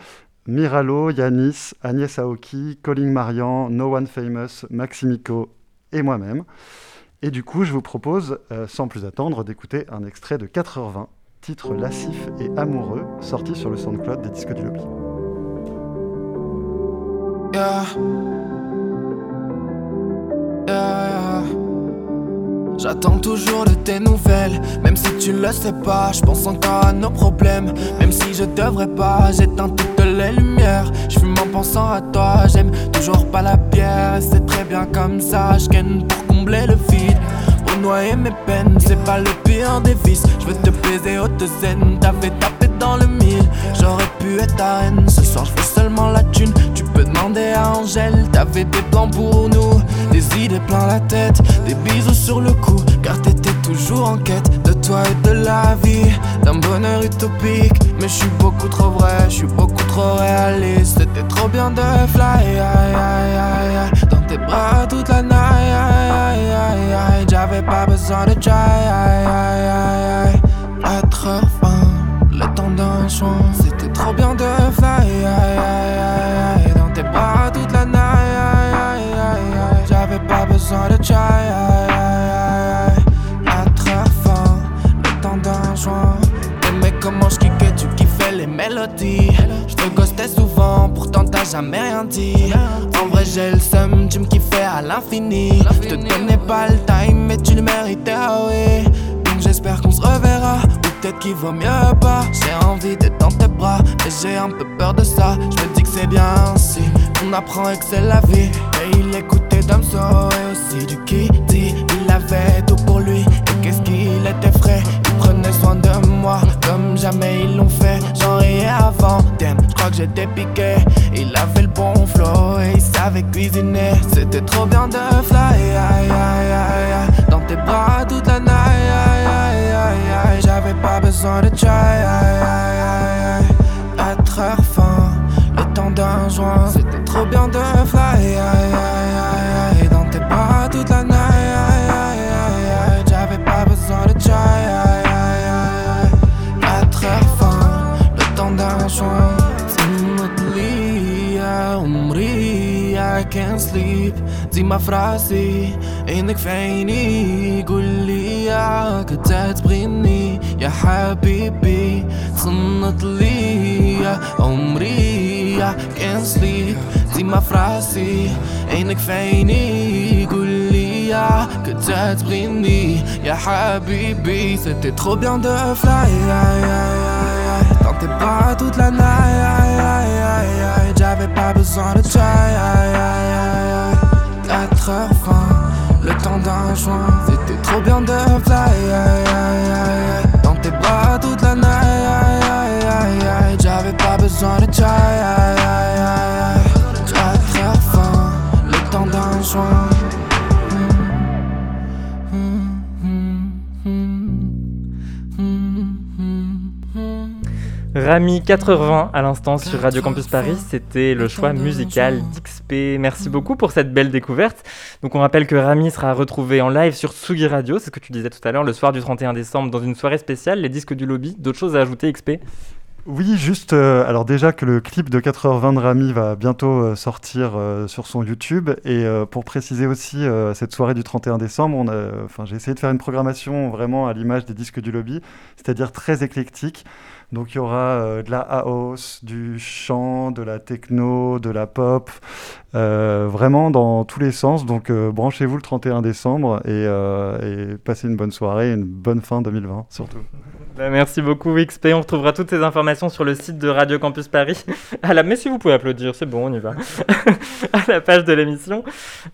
Miralo, Yanis, Agnès Aoki, Colin Marian, No One Famous, Maximico et moi-même. Et du coup, je vous propose, euh, sans plus attendre, d'écouter un extrait de 4h20, titre Lassif et amoureux, sorti sur le SoundCloud des disques du lobby. J'attends toujours de tes nouvelles, même si tu le sais pas. Je pense encore à nos problèmes, même si je devrais pas. J'éteins toutes les lumières, je fume en pensant à toi. J'aime toujours pas la pierre, et c'est très bien comme ça. Je pour combler le vide, pour noyer mes peines. C'est pas le pire des vices, je veux te baiser haute zen. T'avais tapé dans le mille, j'aurais pu être ta reine. Ce soir, je fais seulement la thune demander à Angèle, t'avais des plans pour nous, des idées plein la tête, des bisous sur le cou, car t'étais toujours en quête de toi et de la vie, d'un bonheur utopique. Mais je suis beaucoup trop vrai, je suis beaucoup trop réaliste. C'était trop bien de fly, dans tes bras toute la night. J'avais pas besoin de try, jamais rien dit. En vrai, j'ai le seum, tu me kiffais à l'infini. Je te donnais pas le time, mais tu le méritais, ah oui. Donc j'espère qu'on se reverra peut-être qu'il vaut mieux pas. J'ai envie d'être dans tes bras, mais j'ai un peu peur de ça. Je me dis que c'est bien ainsi, on apprend et que c'est la vie. Et il écoutait Damso et aussi du Kitty. Il avait tout jamais ils l'ont fait. J'en riais avant, damn, je crois que j'étais piqué. Il avait le bon flow et il savait cuisiner. C'était trop bien de fly, dans tes bras toute la night. J'avais pas besoin de chai. Être fin, le temps d'un joint. C'était trop bien de fly. Dans tes bras toute la nuit. J'avais can't sleep ديما فراسي عينك في عيني قول لي كتعتبغيني يا حبيبي تصنت لي عمري I can't sleep ديما فراسي عينك في عيني قول لي كتعتبغيني يا حبيبي C'était trop bien de fly Dans tes bras toute la night J'avais pas besoin de try Quatre heures fin, le temps d'un joint. C'était trop bien de fly Dans tes bras toute la night J'avais pas besoin de try Rami 4h20 à l'instant sur Radio Campus Paris, c'était le choix musical d'XP. Merci beaucoup pour cette belle découverte. Donc on rappelle que Rami sera retrouvé en live sur Tsugi Radio, c'est ce que tu disais tout à l'heure, le soir du 31 décembre dans une soirée spéciale, les disques du lobby. D'autres choses à ajouter XP oui, juste, euh, alors déjà que le clip de 4h20 de Rami va bientôt euh, sortir euh, sur son YouTube. Et pour préciser aussi, cette soirée du 31 décembre, j'ai essayé de faire une programmation vraiment à l'image des disques du lobby, c'est-à-dire très éclectique. Donc il y aura de la house, du chant, de la techno, de la pop, vraiment dans tous les sens. Donc branchez-vous le 31 décembre et, et passez une bonne soirée, une bonne fin 2020 surtout. Bah, merci beaucoup XP, on retrouvera toutes ces informations sur le site de Radio Campus Paris. À la... Mais si vous pouvez applaudir, c'est bon, on y va. à la page de l'émission.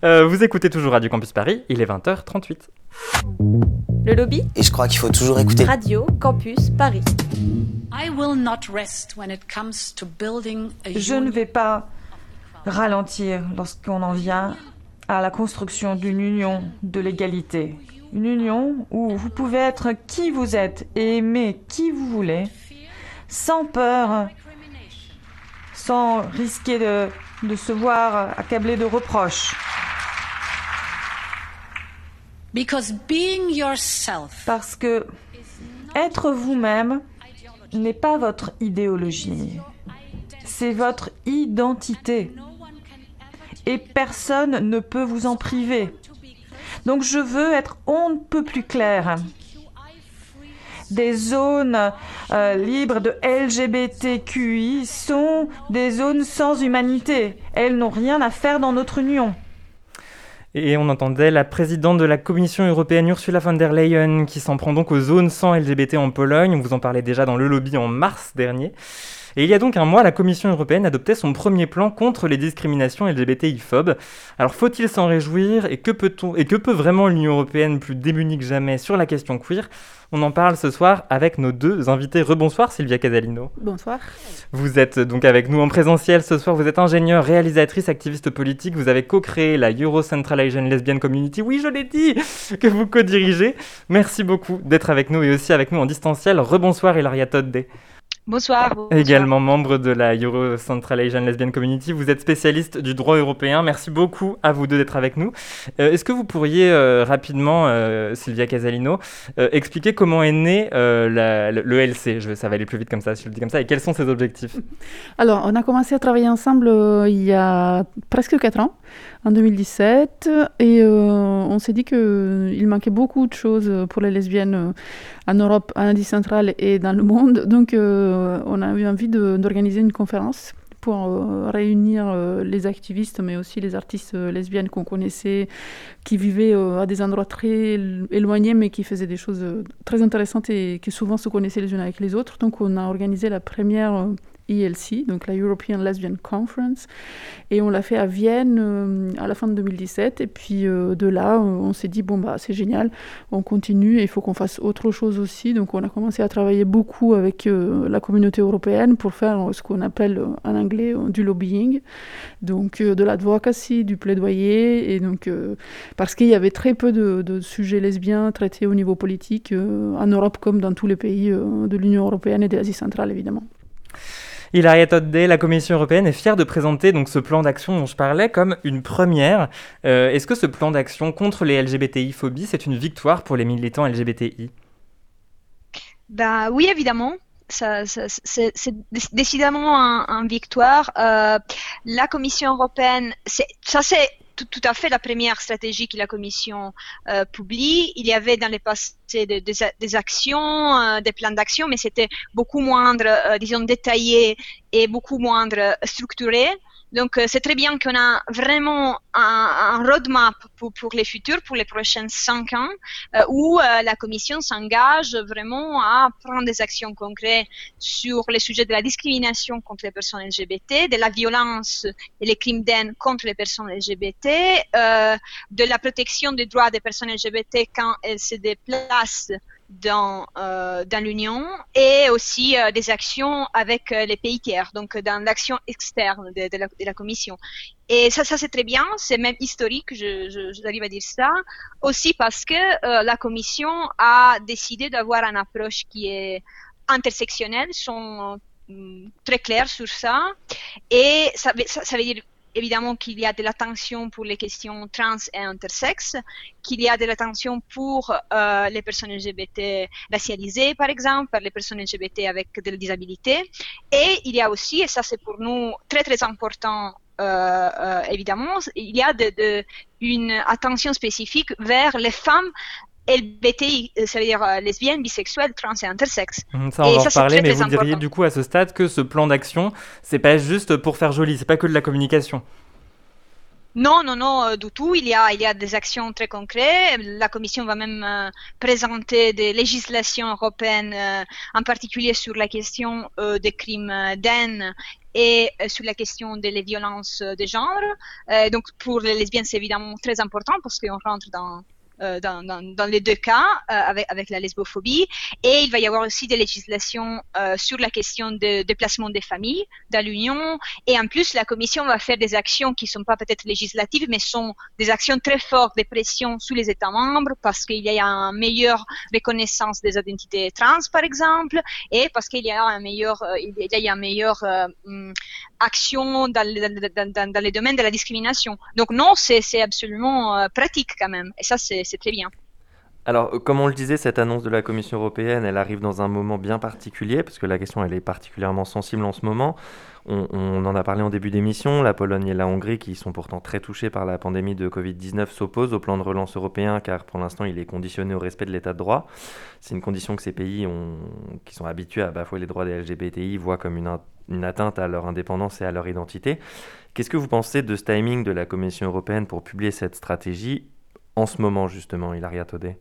Euh, vous écoutez toujours Radio Campus Paris, il est 20h38. Le lobby Et je crois qu'il faut toujours écouter Radio Campus Paris. Je ne vais pas ralentir lorsqu'on en vient à la construction d'une union de l'égalité une union où vous pouvez être qui vous êtes et aimer qui vous voulez, sans peur, sans risquer de, de se voir accablé de reproches. Parce que être vous-même n'est pas votre idéologie, c'est votre identité. Et personne ne peut vous en priver. Donc je veux être on ne peut plus clair. Des zones euh, libres de LGBTQI sont des zones sans humanité. Elles n'ont rien à faire dans notre union. Et on entendait la présidente de la Commission européenne Ursula von der Leyen qui s'en prend donc aux zones sans LGBT en Pologne. On vous en parlait déjà dans le lobby en mars dernier. Et il y a donc un mois, la Commission européenne adoptait son premier plan contre les discriminations LGBTI-phobes. Alors faut-il s'en réjouir et que, peut et que peut vraiment l'Union européenne plus démunie que jamais sur la question queer? On en parle ce soir avec nos deux invités. Rebonsoir Sylvia Casalino. Bonsoir. Vous êtes donc avec nous en présentiel ce soir. Vous êtes ingénieure, réalisatrice, activiste politique. Vous avez co-créé la Euro Central Asian Lesbian Community. Oui, je l'ai dit, que vous co-dirigez. Merci beaucoup d'être avec nous et aussi avec nous en distanciel. Rebonsoir Ilaria Todde. Bonsoir, Également membre de la Euro Central Asian Lesbian Community, vous êtes spécialiste du droit européen. Merci beaucoup à vous deux d'être avec nous. Euh, est-ce que vous pourriez euh, rapidement, euh, Sylvia Casalino, expliquer comment est né le LC je, Ça va aller plus vite comme ça, si je le dis comme ça. Et quels sont ses objectifs? Alors, on a commencé à travailler ensemble il y a presque 4 ans en 2017 et euh, on s'est dit qu'il manquait beaucoup de choses pour les lesbiennes euh, en Europe, en Asie centrale et dans le monde. Donc euh, on a eu envie d'organiser une conférence pour réunir les activistes, mais aussi les artistes lesbiennes qu'on connaissait, qui vivaient à des endroits très éloignés, mais qui faisaient des choses très intéressantes et qui souvent se connaissaient les unes avec les autres. Donc on a organisé la première ELC, donc la European Lesbian Conference. Et on l'a fait à Vienne euh, à la fin de 2017. Et puis euh, de là, on s'est dit, bon, bah, c'est génial, on continue et il faut qu'on fasse autre chose aussi. Donc on a commencé à travailler beaucoup avec la communauté européenne pour faire ce qu'on appelle en anglais du lobbying, donc de l'advocacy, du plaidoyer. Et donc, parce qu'il y avait très peu de, de sujets lesbiens traités au niveau politique en Europe comme dans tous les pays de l'Union européenne et de l'Asie centrale, évidemment. Hilaria Todde, la Commission européenne est fière de présenter donc ce plan d'action dont je parlais comme une première. Euh, est-ce que ce plan d'action contre les LGBTI-phobies, c'est une victoire pour les militants LGBTI bah, Oui, évidemment. c'est décidément une un victoire. Euh, la Commission européenne, ça c'est tout, à fait la première stratégie que la Commission euh, publie. Il y avait dans le passé des, actions, euh, des plans d'action, mais c'était beaucoup moindre, euh, disons, détaillé et beaucoup moindre structuré. Donc, euh, c'est très bien qu'on a vraiment un, roadmap pour, pour, les futurs, pour les prochains cinq ans, euh, où euh, la Commission s'engage vraiment à prendre des actions concrètes sur les sujets de la discrimination contre les personnes LGBT, de la violence et les crimes d'haine contre les personnes LGBT, de la protection des droits des personnes LGBT quand elles se déplacent dans, euh, dans l'Union et aussi euh, des actions avec euh, les pays tiers, donc dans l'action externe de, la, Commission. Et ça, c'est très bien, c'est même historique, je, j'arrive à dire ça, aussi parce que la Commission a décidé d'avoir une approche qui est intersectionnelle, sont très clairs sur ça, et ça, ça veut dire évidemment qu'il y a de l'attention pour les questions trans et intersexes, qu'il y a de l'attention pour euh, les personnes LGBT racialisées, par exemple, les personnes LGBT avec des disabilités. Et il y a aussi, et ça c'est pour nous très très important, euh, euh, évidemment, il y a une attention spécifique vers les femmes LBTI, ça veut dire lesbiennes, bisexuelles, trans et intersexes. Mmh, ça, on va en parler, mais vous diriez du coup à ce stade que ce plan d'action, c'est pas juste pour faire joli, c'est pas que de la communication. Non, non, non, euh, du tout. Il y, a, il y a des actions très concrètes. La Commission va même euh, présenter des législations européennes, euh, en particulier sur la question des crimes d'haine et sur la question des violences de genre. donc pour les lesbiennes, c'est évidemment très important parce qu'on rentre dans euh, dans, les deux cas euh, avec, la lesbophobie. Et il va y avoir aussi des législations euh, sur la question de déplacement des familles dans l'Union. Et en plus, la Commission va faire des actions qui ne sont pas peut-être législatives, mais sont des actions très fortes de pression sur les États membres parce qu'il y a une meilleure reconnaissance des identités trans, par exemple, et parce qu'il y a un meilleur, il y a une meilleure action dans, dans, les domaines de la discrimination. Donc non, c'est absolument pratique quand même. Et ça, c'est c'est bien. Alors, euh, comme on le disait, cette annonce de la Commission européenne, elle arrive dans un moment bien particulier, parce que la question, elle est particulièrement sensible en ce moment. On, en a parlé en début d'émission, la Pologne et la Hongrie, qui sont pourtant très touchées par la pandémie de Covid-19, s'opposent au plan de relance européen, car pour l'instant, il est conditionné au respect de l'état de droit. C'est une condition que ces pays qui sont habitués à bafouer les droits des LGBTI voient comme une, une atteinte à leur indépendance et à leur identité. Qu'est-ce que vous pensez de ce timing de la Commission européenne pour publier cette stratégie en ce moment, justement, Hilaria Todé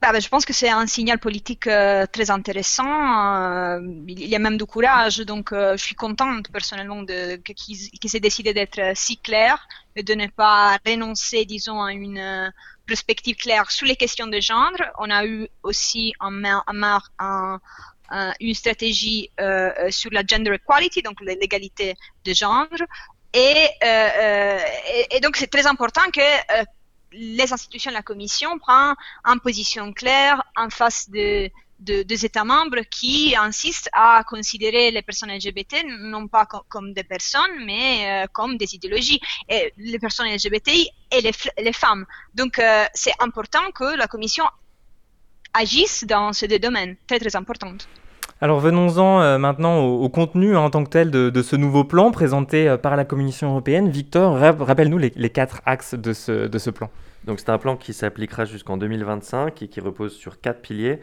bah, bah, je pense que c'est un signal politique euh, très intéressant. Euh, il y a même du courage, donc euh, je suis contente personnellement de, qu'ils s'est décidé d'être si clair et de ne pas renoncer, disons, à une perspective claire sur les questions de genre. On a eu aussi en mars un, une stratégie sur la gender equality, donc l'égalité de genre. Et donc c'est très important que les institutions de la Commission prennent une position claire en face de, des États membres qui insistent à considérer les personnes LGBT non pas comme des personnes, mais euh, comme des idéologies, les personnes LGBTI et les, femmes. Donc, euh, c'est important que la Commission agisse dans ces deux domaines, très très importants. Alors venons-en euh, maintenant au, contenu hein, en tant que tel de, ce nouveau plan présenté euh, par la Commission européenne. Victor, rappelle-nous les, quatre axes de ce, plan. Donc c'est un plan qui s'appliquera jusqu'en 2025 et qui repose sur quatre piliers.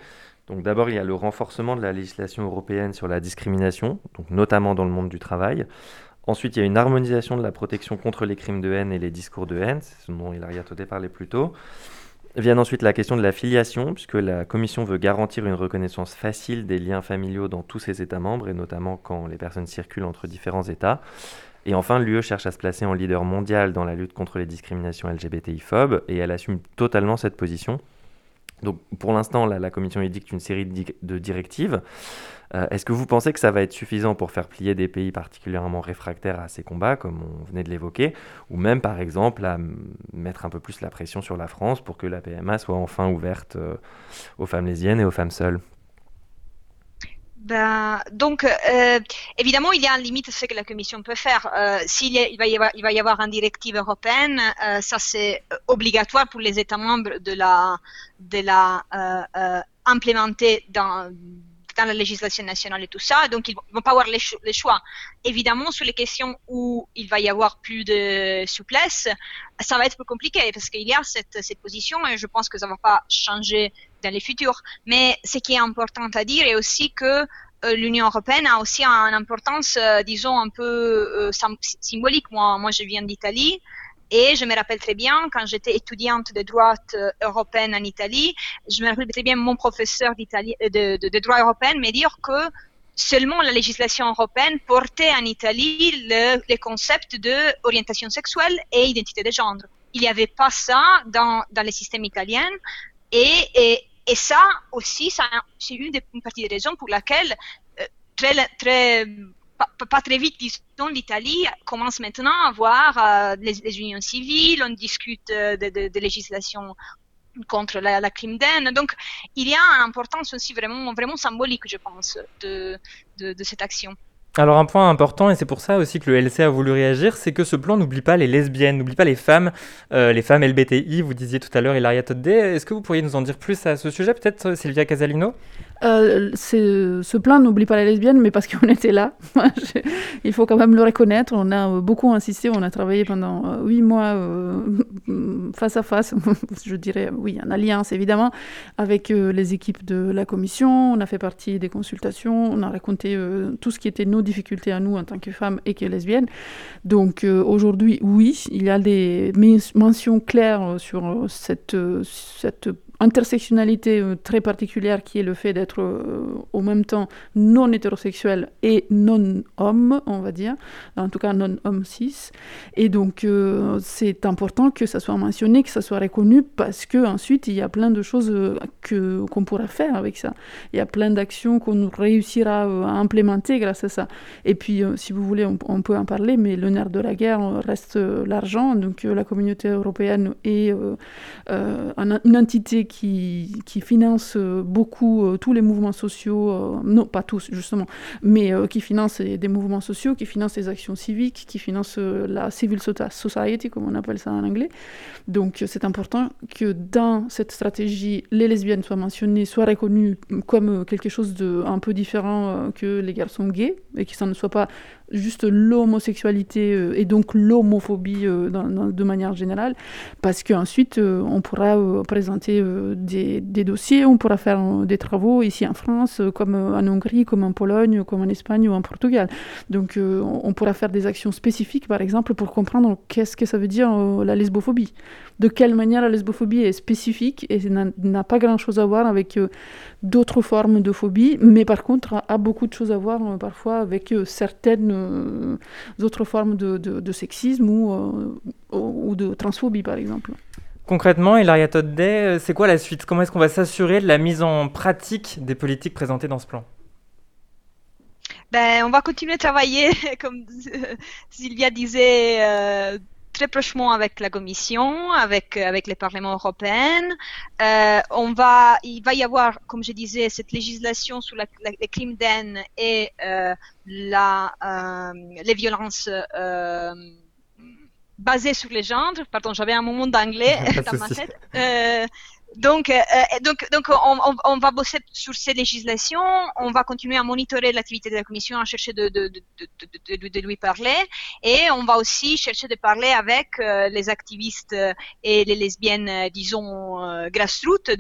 Donc d'abord, il y a le renforcement de la législation européenne sur la discrimination, donc notamment dans le monde du travail. Ensuite, il y a une harmonisation de la protection contre les crimes de haine et les discours de haine, c'est ce dont Hilaria Todé parlait plus tôt. Vient ensuite la question de la filiation, puisque la Commission veut garantir une reconnaissance facile des liens familiaux dans tous ses États membres, et notamment quand les personnes circulent entre différents États. Et enfin, l'UE cherche à se placer en leader mondial dans la lutte contre les discriminations LGBTI-phobes, et elle assume totalement cette position. Donc pour l'instant, la, Commission édicte une série de, directives. Euh, est-ce que vous pensez que ça va être suffisant pour faire plier des pays particulièrement réfractaires à ces combats, comme on venait de l'évoquer, ou même par exemple à mettre un peu plus la pression sur la France pour que la PMA soit enfin ouverte euh, aux femmes lesbiennes et aux femmes seules? Ben, donc, euh, évidemment, il y a une limite à ce que la Commission peut faire. Euh, S'il il va, y avoir, va y avoir une directive européenne, euh, ça c'est obligatoire pour les États membres de la, de la implémenter dans, la législation nationale et tout ça. Donc, ils ne vont pas avoir les, choix. Évidemment, sur les questions où il va y avoir plus de souplesse, ça va être plus compliqué parce qu'il y a cette position et je pense que ça ne va pas changer dans les futurs. Mais ce qui est important à dire est aussi que euh, l'Union européenne a aussi une importance, euh, disons, un peu euh, symbolique. Moi, je viens d'Italie. Et je me rappelle très bien, quand j'étais étudiante de droite européenne en Italie, je me rappelle très bien mon professeur de, de, droit européen me dire que seulement la législation européenne portait en Italie le, le concept d'orientation sexuelle et identité de genre. Il n'y avait pas ça dans, dans le système italien. Et, et, et ça aussi, c'est une, partie des raisons pour laquelle euh, pas, très vite, disons, l'Italie commence maintenant à voir euh, les, unions civiles, on discute euh, de, de, contre la, crime d'haine. Donc, il y a une importance aussi vraiment, vraiment symbolique, je pense, de cette action. Alors un point important, et c'est pour ça aussi que le LC a voulu réagir, c'est que ce plan n'oublie pas les lesbiennes, n'oublie pas les femmes, euh, les femmes LBTI, vous disiez tout à l'heure Ilaria Todde. Est-ce que vous pourriez nous en dire plus à ce sujet, peut-être Sylvia Casalino? Euh, ce plan n'oublie pas les lesbiennes, mais parce qu'on était là. Il faut quand même le reconnaître. On a beaucoup insisté. On a travaillé pendant euh, huit mois euh, face à face, je dirais, oui, en alliance évidemment, avec les équipes de la commission. On a fait partie des consultations. On a raconté tout ce qui était nos difficultés à nous en tant que femmes et que lesbiennes. Donc aujourd'hui, oui, il y a des mentions claires sur cette, cette intersectionnalité euh, très particulière qui est le fait d'être euh, au même temps non hétérosexuel et non homme, on va dire, en tout cas non homme cis. Et donc euh, c'est important que ça soit mentionné, que ça soit reconnu parce que ensuite il y a plein de choses que qu'on pourra faire avec ça. Il y a plein d'actions qu'on réussira à implémenter grâce à ça. Et puis si vous voulez, on, peut en parler, mais le nerf de la guerre reste l'argent. Donc la communauté européenne est une entité qui, qui finance euh, beaucoup euh, tous les mouvements sociaux, euh, non pas tous justement, mais qui finance des mouvements sociaux, qui finance les actions civiques, qui finance la civil society, comme on appelle ça en anglais. Donc c'est important que dans cette stratégie, les lesbiennes soient mentionnées, soient reconnues comme quelque chose de un peu différent que les garçons gays, et que ça ne soit pas juste l'homosexualité euh, et donc l'homophobie euh, de manière générale, parce qu'ensuite euh, on pourra présenter des, des, dossiers, on pourra faire des travaux ici en France, comme en Hongrie, comme en Pologne, comme en Espagne ou en Portugal. Donc on pourra faire des actions spécifiques, par exemple, pour comprendre qu'est-ce que ça veut dire la lesbophobie de quelle manière la lesbophobie est spécifique et n'a pas grand-chose à voir avec euh, d'autres formes de phobie, mais par contre a, beaucoup de choses à voir euh, parfois avec euh, certaines autres formes de, sexisme ou, ou de transphobie par exemple. Concrètement, Ilaria Todde, c'est quoi la suite? Comment est-ce qu'on va s'assurer de la mise en pratique des politiques présentées dans ce plan? Ben, on va continuer à travailler, comme Sylvia disait, très prochement avec la Commission, avec, avec le Parlement européen. Euh, on va, il va y avoir, comme je disais, cette législation sur la, les crimes d'haine et euh, la, euh, les violences euh, basées sur les gendres. Pardon, j'avais un moment d'anglais dans ma tête. Euh, donc, euh, donc, donc on, on, va bosser sur ces législations, on va continuer à monitorer l'activité de la Commission, à chercher de, lui parler, et on va aussi chercher de parler avec euh, les activistes et les lesbiennes, disons, euh, grassroots,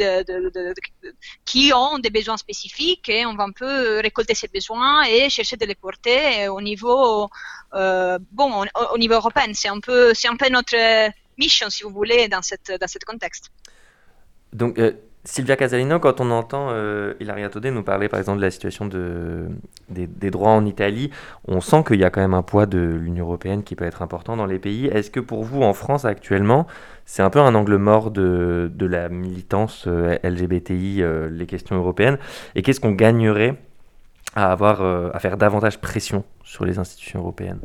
qui ont des besoins spécifiques, et on va un peu récolter ces besoins et chercher de les porter au niveau, bon, au, niveau européen. C'est un peu, c'est un peu notre mission, si vous voulez, dans cette, dans ce contexte. Donc, Sylvia Casalino, quand on entend euh, Ilaria Todé nous parler par exemple de la situation de, des, droits en Italie, on sent qu'il y a quand même un poids de l'Union européenne qui peut être important dans les pays. Est-ce que pour vous, en France actuellement, c'est un peu un angle mort de, de la militance euh, LGBTI, euh, les questions européennes? Et qu'est-ce qu'on gagnerait à, avoir, euh, à faire davantage pression sur les institutions européennes?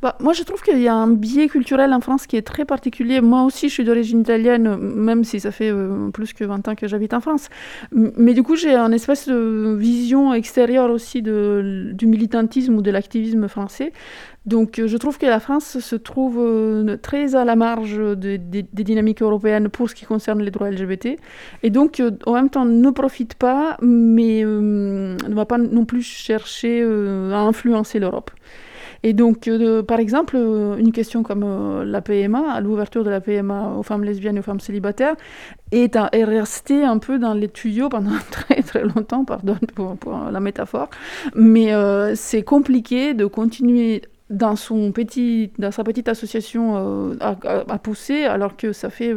Bah, moi, je trouve qu'il y a un biais culturel en France qui est très particulier. Moi aussi, je suis d'origine italienne, même si ça fait euh, plus que 20 ans que j'habite en France. Mais du coup, j'ai une espèce de vision extérieure aussi du militantisme ou de l'activisme français. Donc, euh, je trouve que la France se trouve euh, très à la marge des dynamiques européennes pour ce qui concerne les droits LGBT. Et donc, en même temps, ne profite pas, mais ne va pas non plus chercher à influencer l'Europe. Et donc, euh, par exemple, euh, une question comme euh, la PMA, l'ouverture de la PMA aux femmes lesbiennes et aux femmes célibataires, est, est restée un peu dans les tuyaux pendant très très longtemps, pardon pour la métaphore, mais c'est compliqué de continuer dans, son petit, dans sa petite association à, à, pousser, alors que ça fait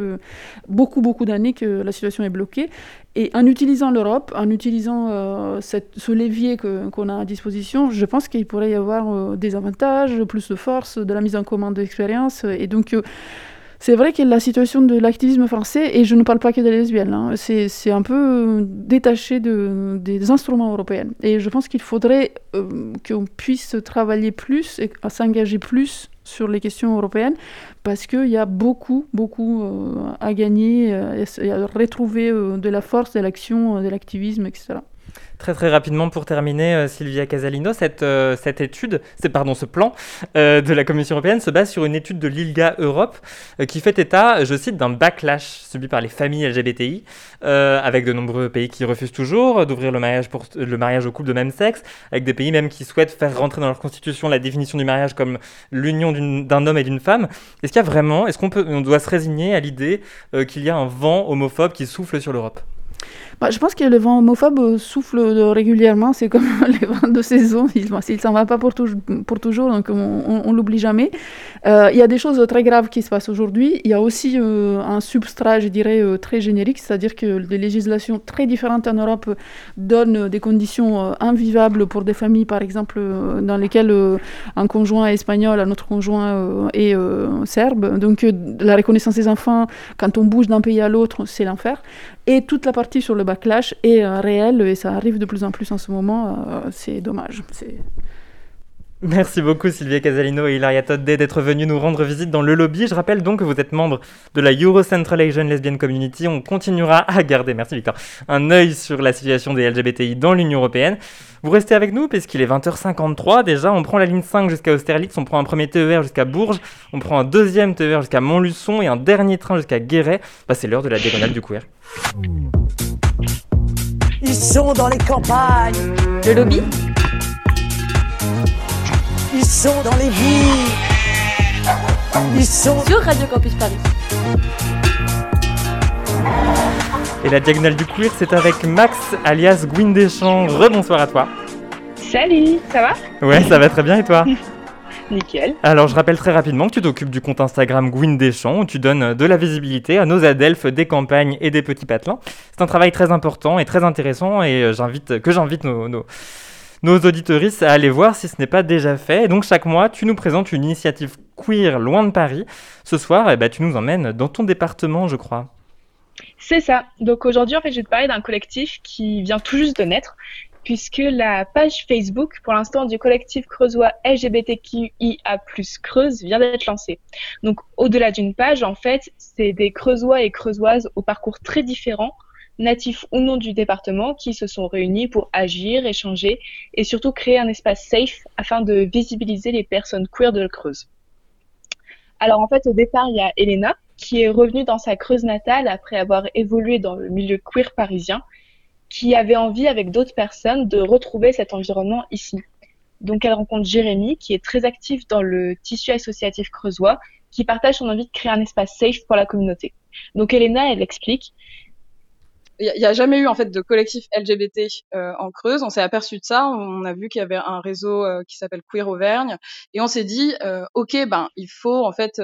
beaucoup, beaucoup d'années que la situation est bloquée. Et en utilisant l'Europe, en utilisant euh, cette, ce levier qu'on a à disposition, je pense qu'il pourrait y avoir euh, des avantages, plus de force, de la mise en commun d'expérience. Et donc, euh, c'est vrai que la situation de l'activisme français, et je ne parle pas que des lesbiennes, hein, c'est un peu détaché de, des instruments européens. Et je pense qu'il faudrait qu'on puisse travailler plus et s'engager plus sur les questions européennes parce qu'il y a beaucoup, beaucoup euh, à gagner euh, et à retrouver euh, de la force, de l'action, de l'activisme, etc. Très très rapidement pour terminer, euh, Sylvia Casalino, cette, euh, cette étude, pardon, ce plan euh, de la Commission européenne se base sur une étude de l'ILGA Europe qui fait état, je cite, d'un backlash subi par les familles LGBTI, avec de nombreux pays qui refusent toujours d'ouvrir le mariage pour le mariage aux couples de même sexe, avec des pays même qui souhaitent faire rentrer dans leur constitution la définition du mariage comme l'union d'un homme et d'une femme. Est-ce qu'il y a vraiment, est-ce qu'on peut, on doit se résigner à l'idée qu'il y a un vent homophobe qui souffle sur l'Europe? Bah, je pense que le vent homophobe euh, souffle régulièrement, c'est comme les vents de saison, il ne s'en va pas pour, pour toujours, donc on, ne l'oublie jamais. Euh, il y a des choses très graves qui se passent aujourd'hui. Il y a aussi euh, un substrat, je dirais, très générique, c'est-à-dire que des législations très différentes en Europe donnent des conditions invivables pour des familles, par exemple, dans lesquelles un conjoint est espagnol, un autre conjoint est serbe. Donc la reconnaissance des enfants, quand on bouge d'un pays à l'autre, c'est l'enfer. Et toute la partie sur le backlash est euh, réelle et ça arrive de plus en plus en ce moment. Euh, c'est dommage. Merci beaucoup Sylvia Casalino et Ilaria Todde d'être venus nous rendre visite dans le lobby. Je rappelle donc que vous êtes membre de la Euro Central Asian Lesbian Community. On continuera à garder, merci Victor, un œil sur la situation des LGBTI dans l'Union Européenne. Vous restez avec nous puisqu'il est 20h53 déjà. On prend la ligne 5 jusqu'à Austerlitz, on prend un premier TER jusqu'à Bourges, on prend un deuxième TER jusqu'à Montluçon et un dernier train jusqu'à Guéret. Bah, c'est l'heure de la diagonale du queer. Ils sont dans les campagnes. Le lobby? Ils sont dans les villes. Ils sont sur Radio Campus Paris. Et la diagonale du queer, c'est avec Max alias Gwyn Deschamps. Rebonsoir à toi. Salut, ça va? Ouais, ça va très bien et toi? Nickel. Alors, je rappelle très rapidement que tu t'occupes du compte Instagram Gwyn Deschamps où tu donnes de la visibilité à nos adelphes des campagnes et des petits patelins. C'est un travail très important et très intéressant et euh, j'invite, que j'invite nos, nos, nos auditoristes à aller voir si ce n'est pas déjà fait. Et donc, chaque mois, tu nous présentes une initiative queer loin de Paris. Ce soir, eh ben, tu nous emmènes dans ton département, je crois. C'est ça. Donc aujourd'hui, en fait, je vais te parler d'un collectif qui vient tout juste de naître, puisque la page Facebook, pour l'instant, du collectif creusois LGBTQIA+, Creuse, vient d'être lancée. Donc au-delà d'une page, en fait, c'est des creusois et creusoises au parcours très différents, natifs ou non du département, qui se sont réunis pour agir, échanger et surtout créer un espace safe afin de visibiliser les personnes queer de la Creuse. Alors en fait, au départ, il y a Elena, qui est revenue dans sa Creuse natale après avoir évolué dans le milieu queer parisien, qui avait envie, avec d'autres personnes, de retrouver cet environnement ici. Donc elle rencontre Jérémy, qui est très actif dans le tissu associatif creusois, qui partage son envie de créer un espace safe pour la communauté. Donc Elena, elle explique il n'y a, jamais eu en fait de collectif LGBT euh, en Creuse. On s'est aperçu de ça. On a vu qu'il y avait un réseau euh, qui s'appelle Queer Auvergne, et on s'est dit, euh, ok, ben il faut en fait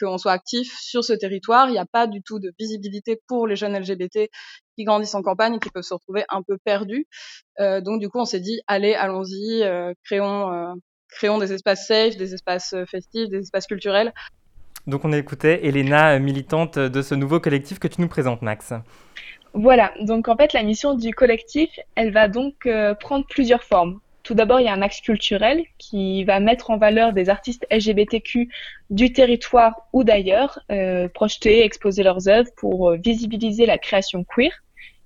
qu'on soit actif sur ce territoire. Il n'y a pas du tout de visibilité pour les jeunes LGBT qui grandissent en campagne et qui peuvent se retrouver un peu perdus. donc du coup, on s'est dit, allez, allons-y, créons créons des espaces safe, des espaces festifs, des espaces culturels. Donc on écoutait Elena, militante de ce nouveau collectif que tu nous présentes, Max. Voilà, donc en fait la mission du collectif, elle va donc euh, prendre plusieurs formes. Tout d'abord, il y a un axe culturel qui va mettre en valeur des artistes LGBTQ du territoire ou d'ailleurs, euh, projeter, exposer leurs œuvres pour euh, visibiliser la création queer.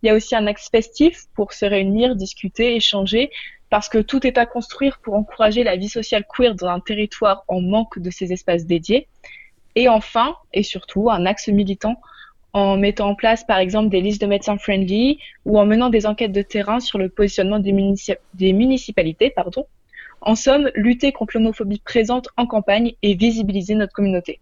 Il y a aussi un axe festif pour se réunir, discuter, échanger, parce que tout est à construire pour encourager la vie sociale queer dans un territoire en manque de ces espaces dédiés. Et enfin, et surtout, un axe militant en mettant en place par exemple des listes de médecins friendly ou en menant des enquêtes de terrain sur le positionnement des, des municipalités. Pardon. En somme, lutter contre l'homophobie présente en campagne et visibiliser notre communauté.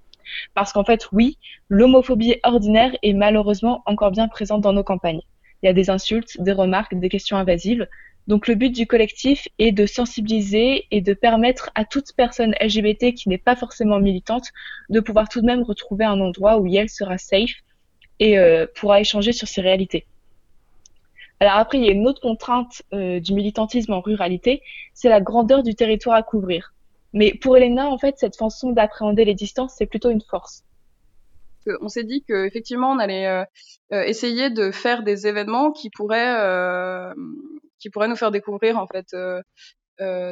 Parce qu'en fait, oui, l'homophobie ordinaire est malheureusement encore bien présente dans nos campagnes. Il y a des insultes, des remarques, des questions invasives. Donc le but du collectif est de sensibiliser et de permettre à toute personne LGBT qui n'est pas forcément militante de pouvoir tout de même retrouver un endroit où elle sera safe et euh, pourra échanger sur ces réalités. Alors après, il y a une autre contrainte euh, du militantisme en ruralité, c'est la grandeur du territoire à couvrir. Mais pour Elena, en fait, cette façon d'appréhender les distances, c'est plutôt une force. On s'est dit qu'effectivement, on allait euh, essayer de faire des événements qui pourraient, qui pourraient nous faire découvrir en fait euh,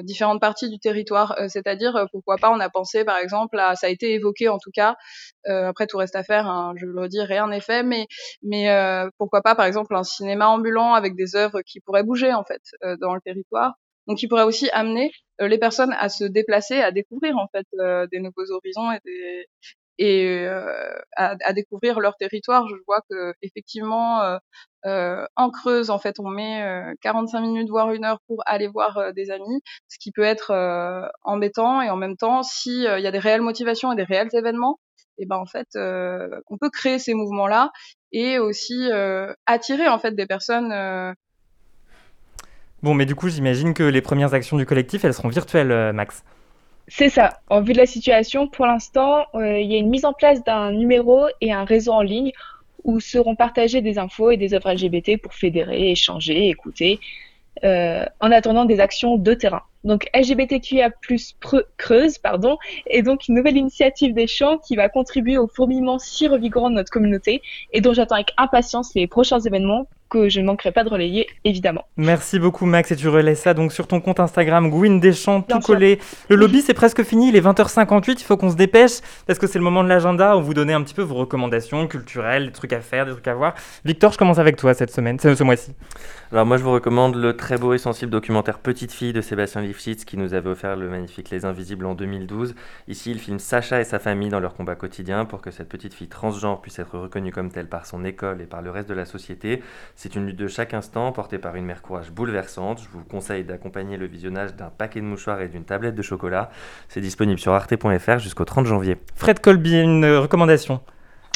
différentes parties du territoire. Euh, c'est-à-dire, euh, pourquoi pas, on a pensé par exemple à, ça a été évoqué en tout cas, après tout reste à faire, hein, je le redis, rien n'est fait, mais, mais pourquoi pas par exemple un cinéma ambulant avec des œuvres qui pourraient bouger en fait dans le territoire. Donc qui pourrait aussi amener les personnes à se déplacer, à découvrir en fait des nouveaux horizons et des, et à, à, découvrir leur territoire. Je vois que effectivement euh, en Creuse, en fait, on met 45 minutes voire une heure pour aller voir des amis, ce qui peut être embêtant. Et en même temps, s'il il y a des réelles motivations et des réels événements, et ben en fait, on peut créer ces mouvements-là et aussi attirer en fait des personnes. Bon, mais du coup, j'imagine que les premières actions du collectif, elles seront virtuelles, Max. C'est ça. En vue de la situation, pour l'instant, il y a une mise en place d'un numéro et un réseau en ligne où seront partagées des infos et des œuvres LGBT pour fédérer, échanger, écouter, euh, en attendant des actions de terrain. Donc LGBTQIA+ Creuse, pardon, est donc une nouvelle initiative des champs qui va contribuer au fourmillement si revigorant de notre communauté et dont j'attends avec impatience les prochains événements que je ne manquerai pas de relayer, évidemment. Merci beaucoup, Max, et tu relais ça donc sur ton compte Instagram, Gwyn Deschamps, tout collé. Le lobby, c'est presque fini, il est 20h58, il faut qu'on se dépêche, parce que c'est le moment de l'agenda où vous donnez un petit peu vos recommandations culturelles, des trucs à faire, des trucs à voir. Victor, je commence avec toi cette semaine, ce mois-ci. Alors moi, je vous recommande le très beau et sensible documentaire Petite fille de Sébastien Lifshitz, qui nous avait offert le magnifique Les Invisibles en 2012. Ici, il filme Sacha et sa famille dans leur combat quotidien pour que cette petite fille transgenre puisse être reconnue comme telle par son école et par le reste de la société. C'est une lutte de chaque instant portée par une mère courage bouleversante. Je vous conseille d'accompagner le visionnage d'un paquet de mouchoirs et d'une tablette de chocolat. C'est disponible sur arte.fr jusqu'au 30 janvier. Fred Colby, une recommandation?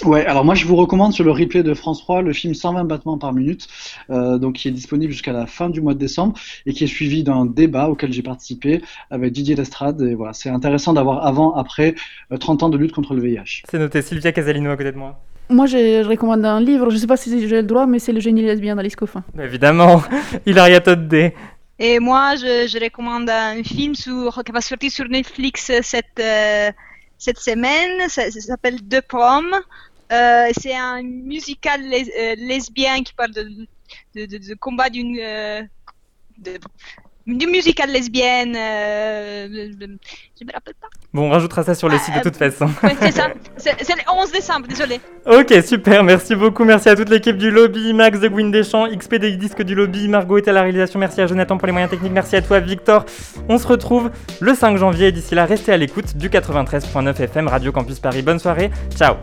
Ouais, alors moi je vous recommande sur le replay de France 3 le film 120 battements par minute, euh, donc qui est disponible jusqu'à la fin du mois de décembre et qui est suivi d'un débat auquel j'ai participé avec Didier Lestrade. Et voilà, c'est intéressant d'avoir avant, après 30 euh, ans de lutte contre le VIH. C'est noté. Sylvia Casalino à côté de moi. Moi, je recommande un livre, je ne sais pas si j'ai le droit, mais c'est Le génie lesbien d'Alice Coffin. Évidemment, Hilaria Todde. Et moi, je, je, recommande un film sur, qui va sortir sur Netflix cette, euh, cette semaine. Ça, s'appelle Deux pommes. Euh, c'est un musical euh, lesbien qui parle de, de, de, de combat d'une euh, du musical lesbienne. Euh, je me rappelle pas. Bon, on rajoutera ça sur le site de toute euh, façon. c'est ça. C'est le 11 décembre, désolé. Ok, super. Merci beaucoup. Merci à toute l'équipe du lobby. Max de Gwyn Deschamps, XP des disques du lobby. Margot est à la réalisation. Merci à Jonathan pour les moyens techniques. Merci à toi, Victor. On se retrouve le 5 janvier. D'ici là, restez à l'écoute du 93.9 FM Radio Campus Paris. Bonne soirée. Ciao.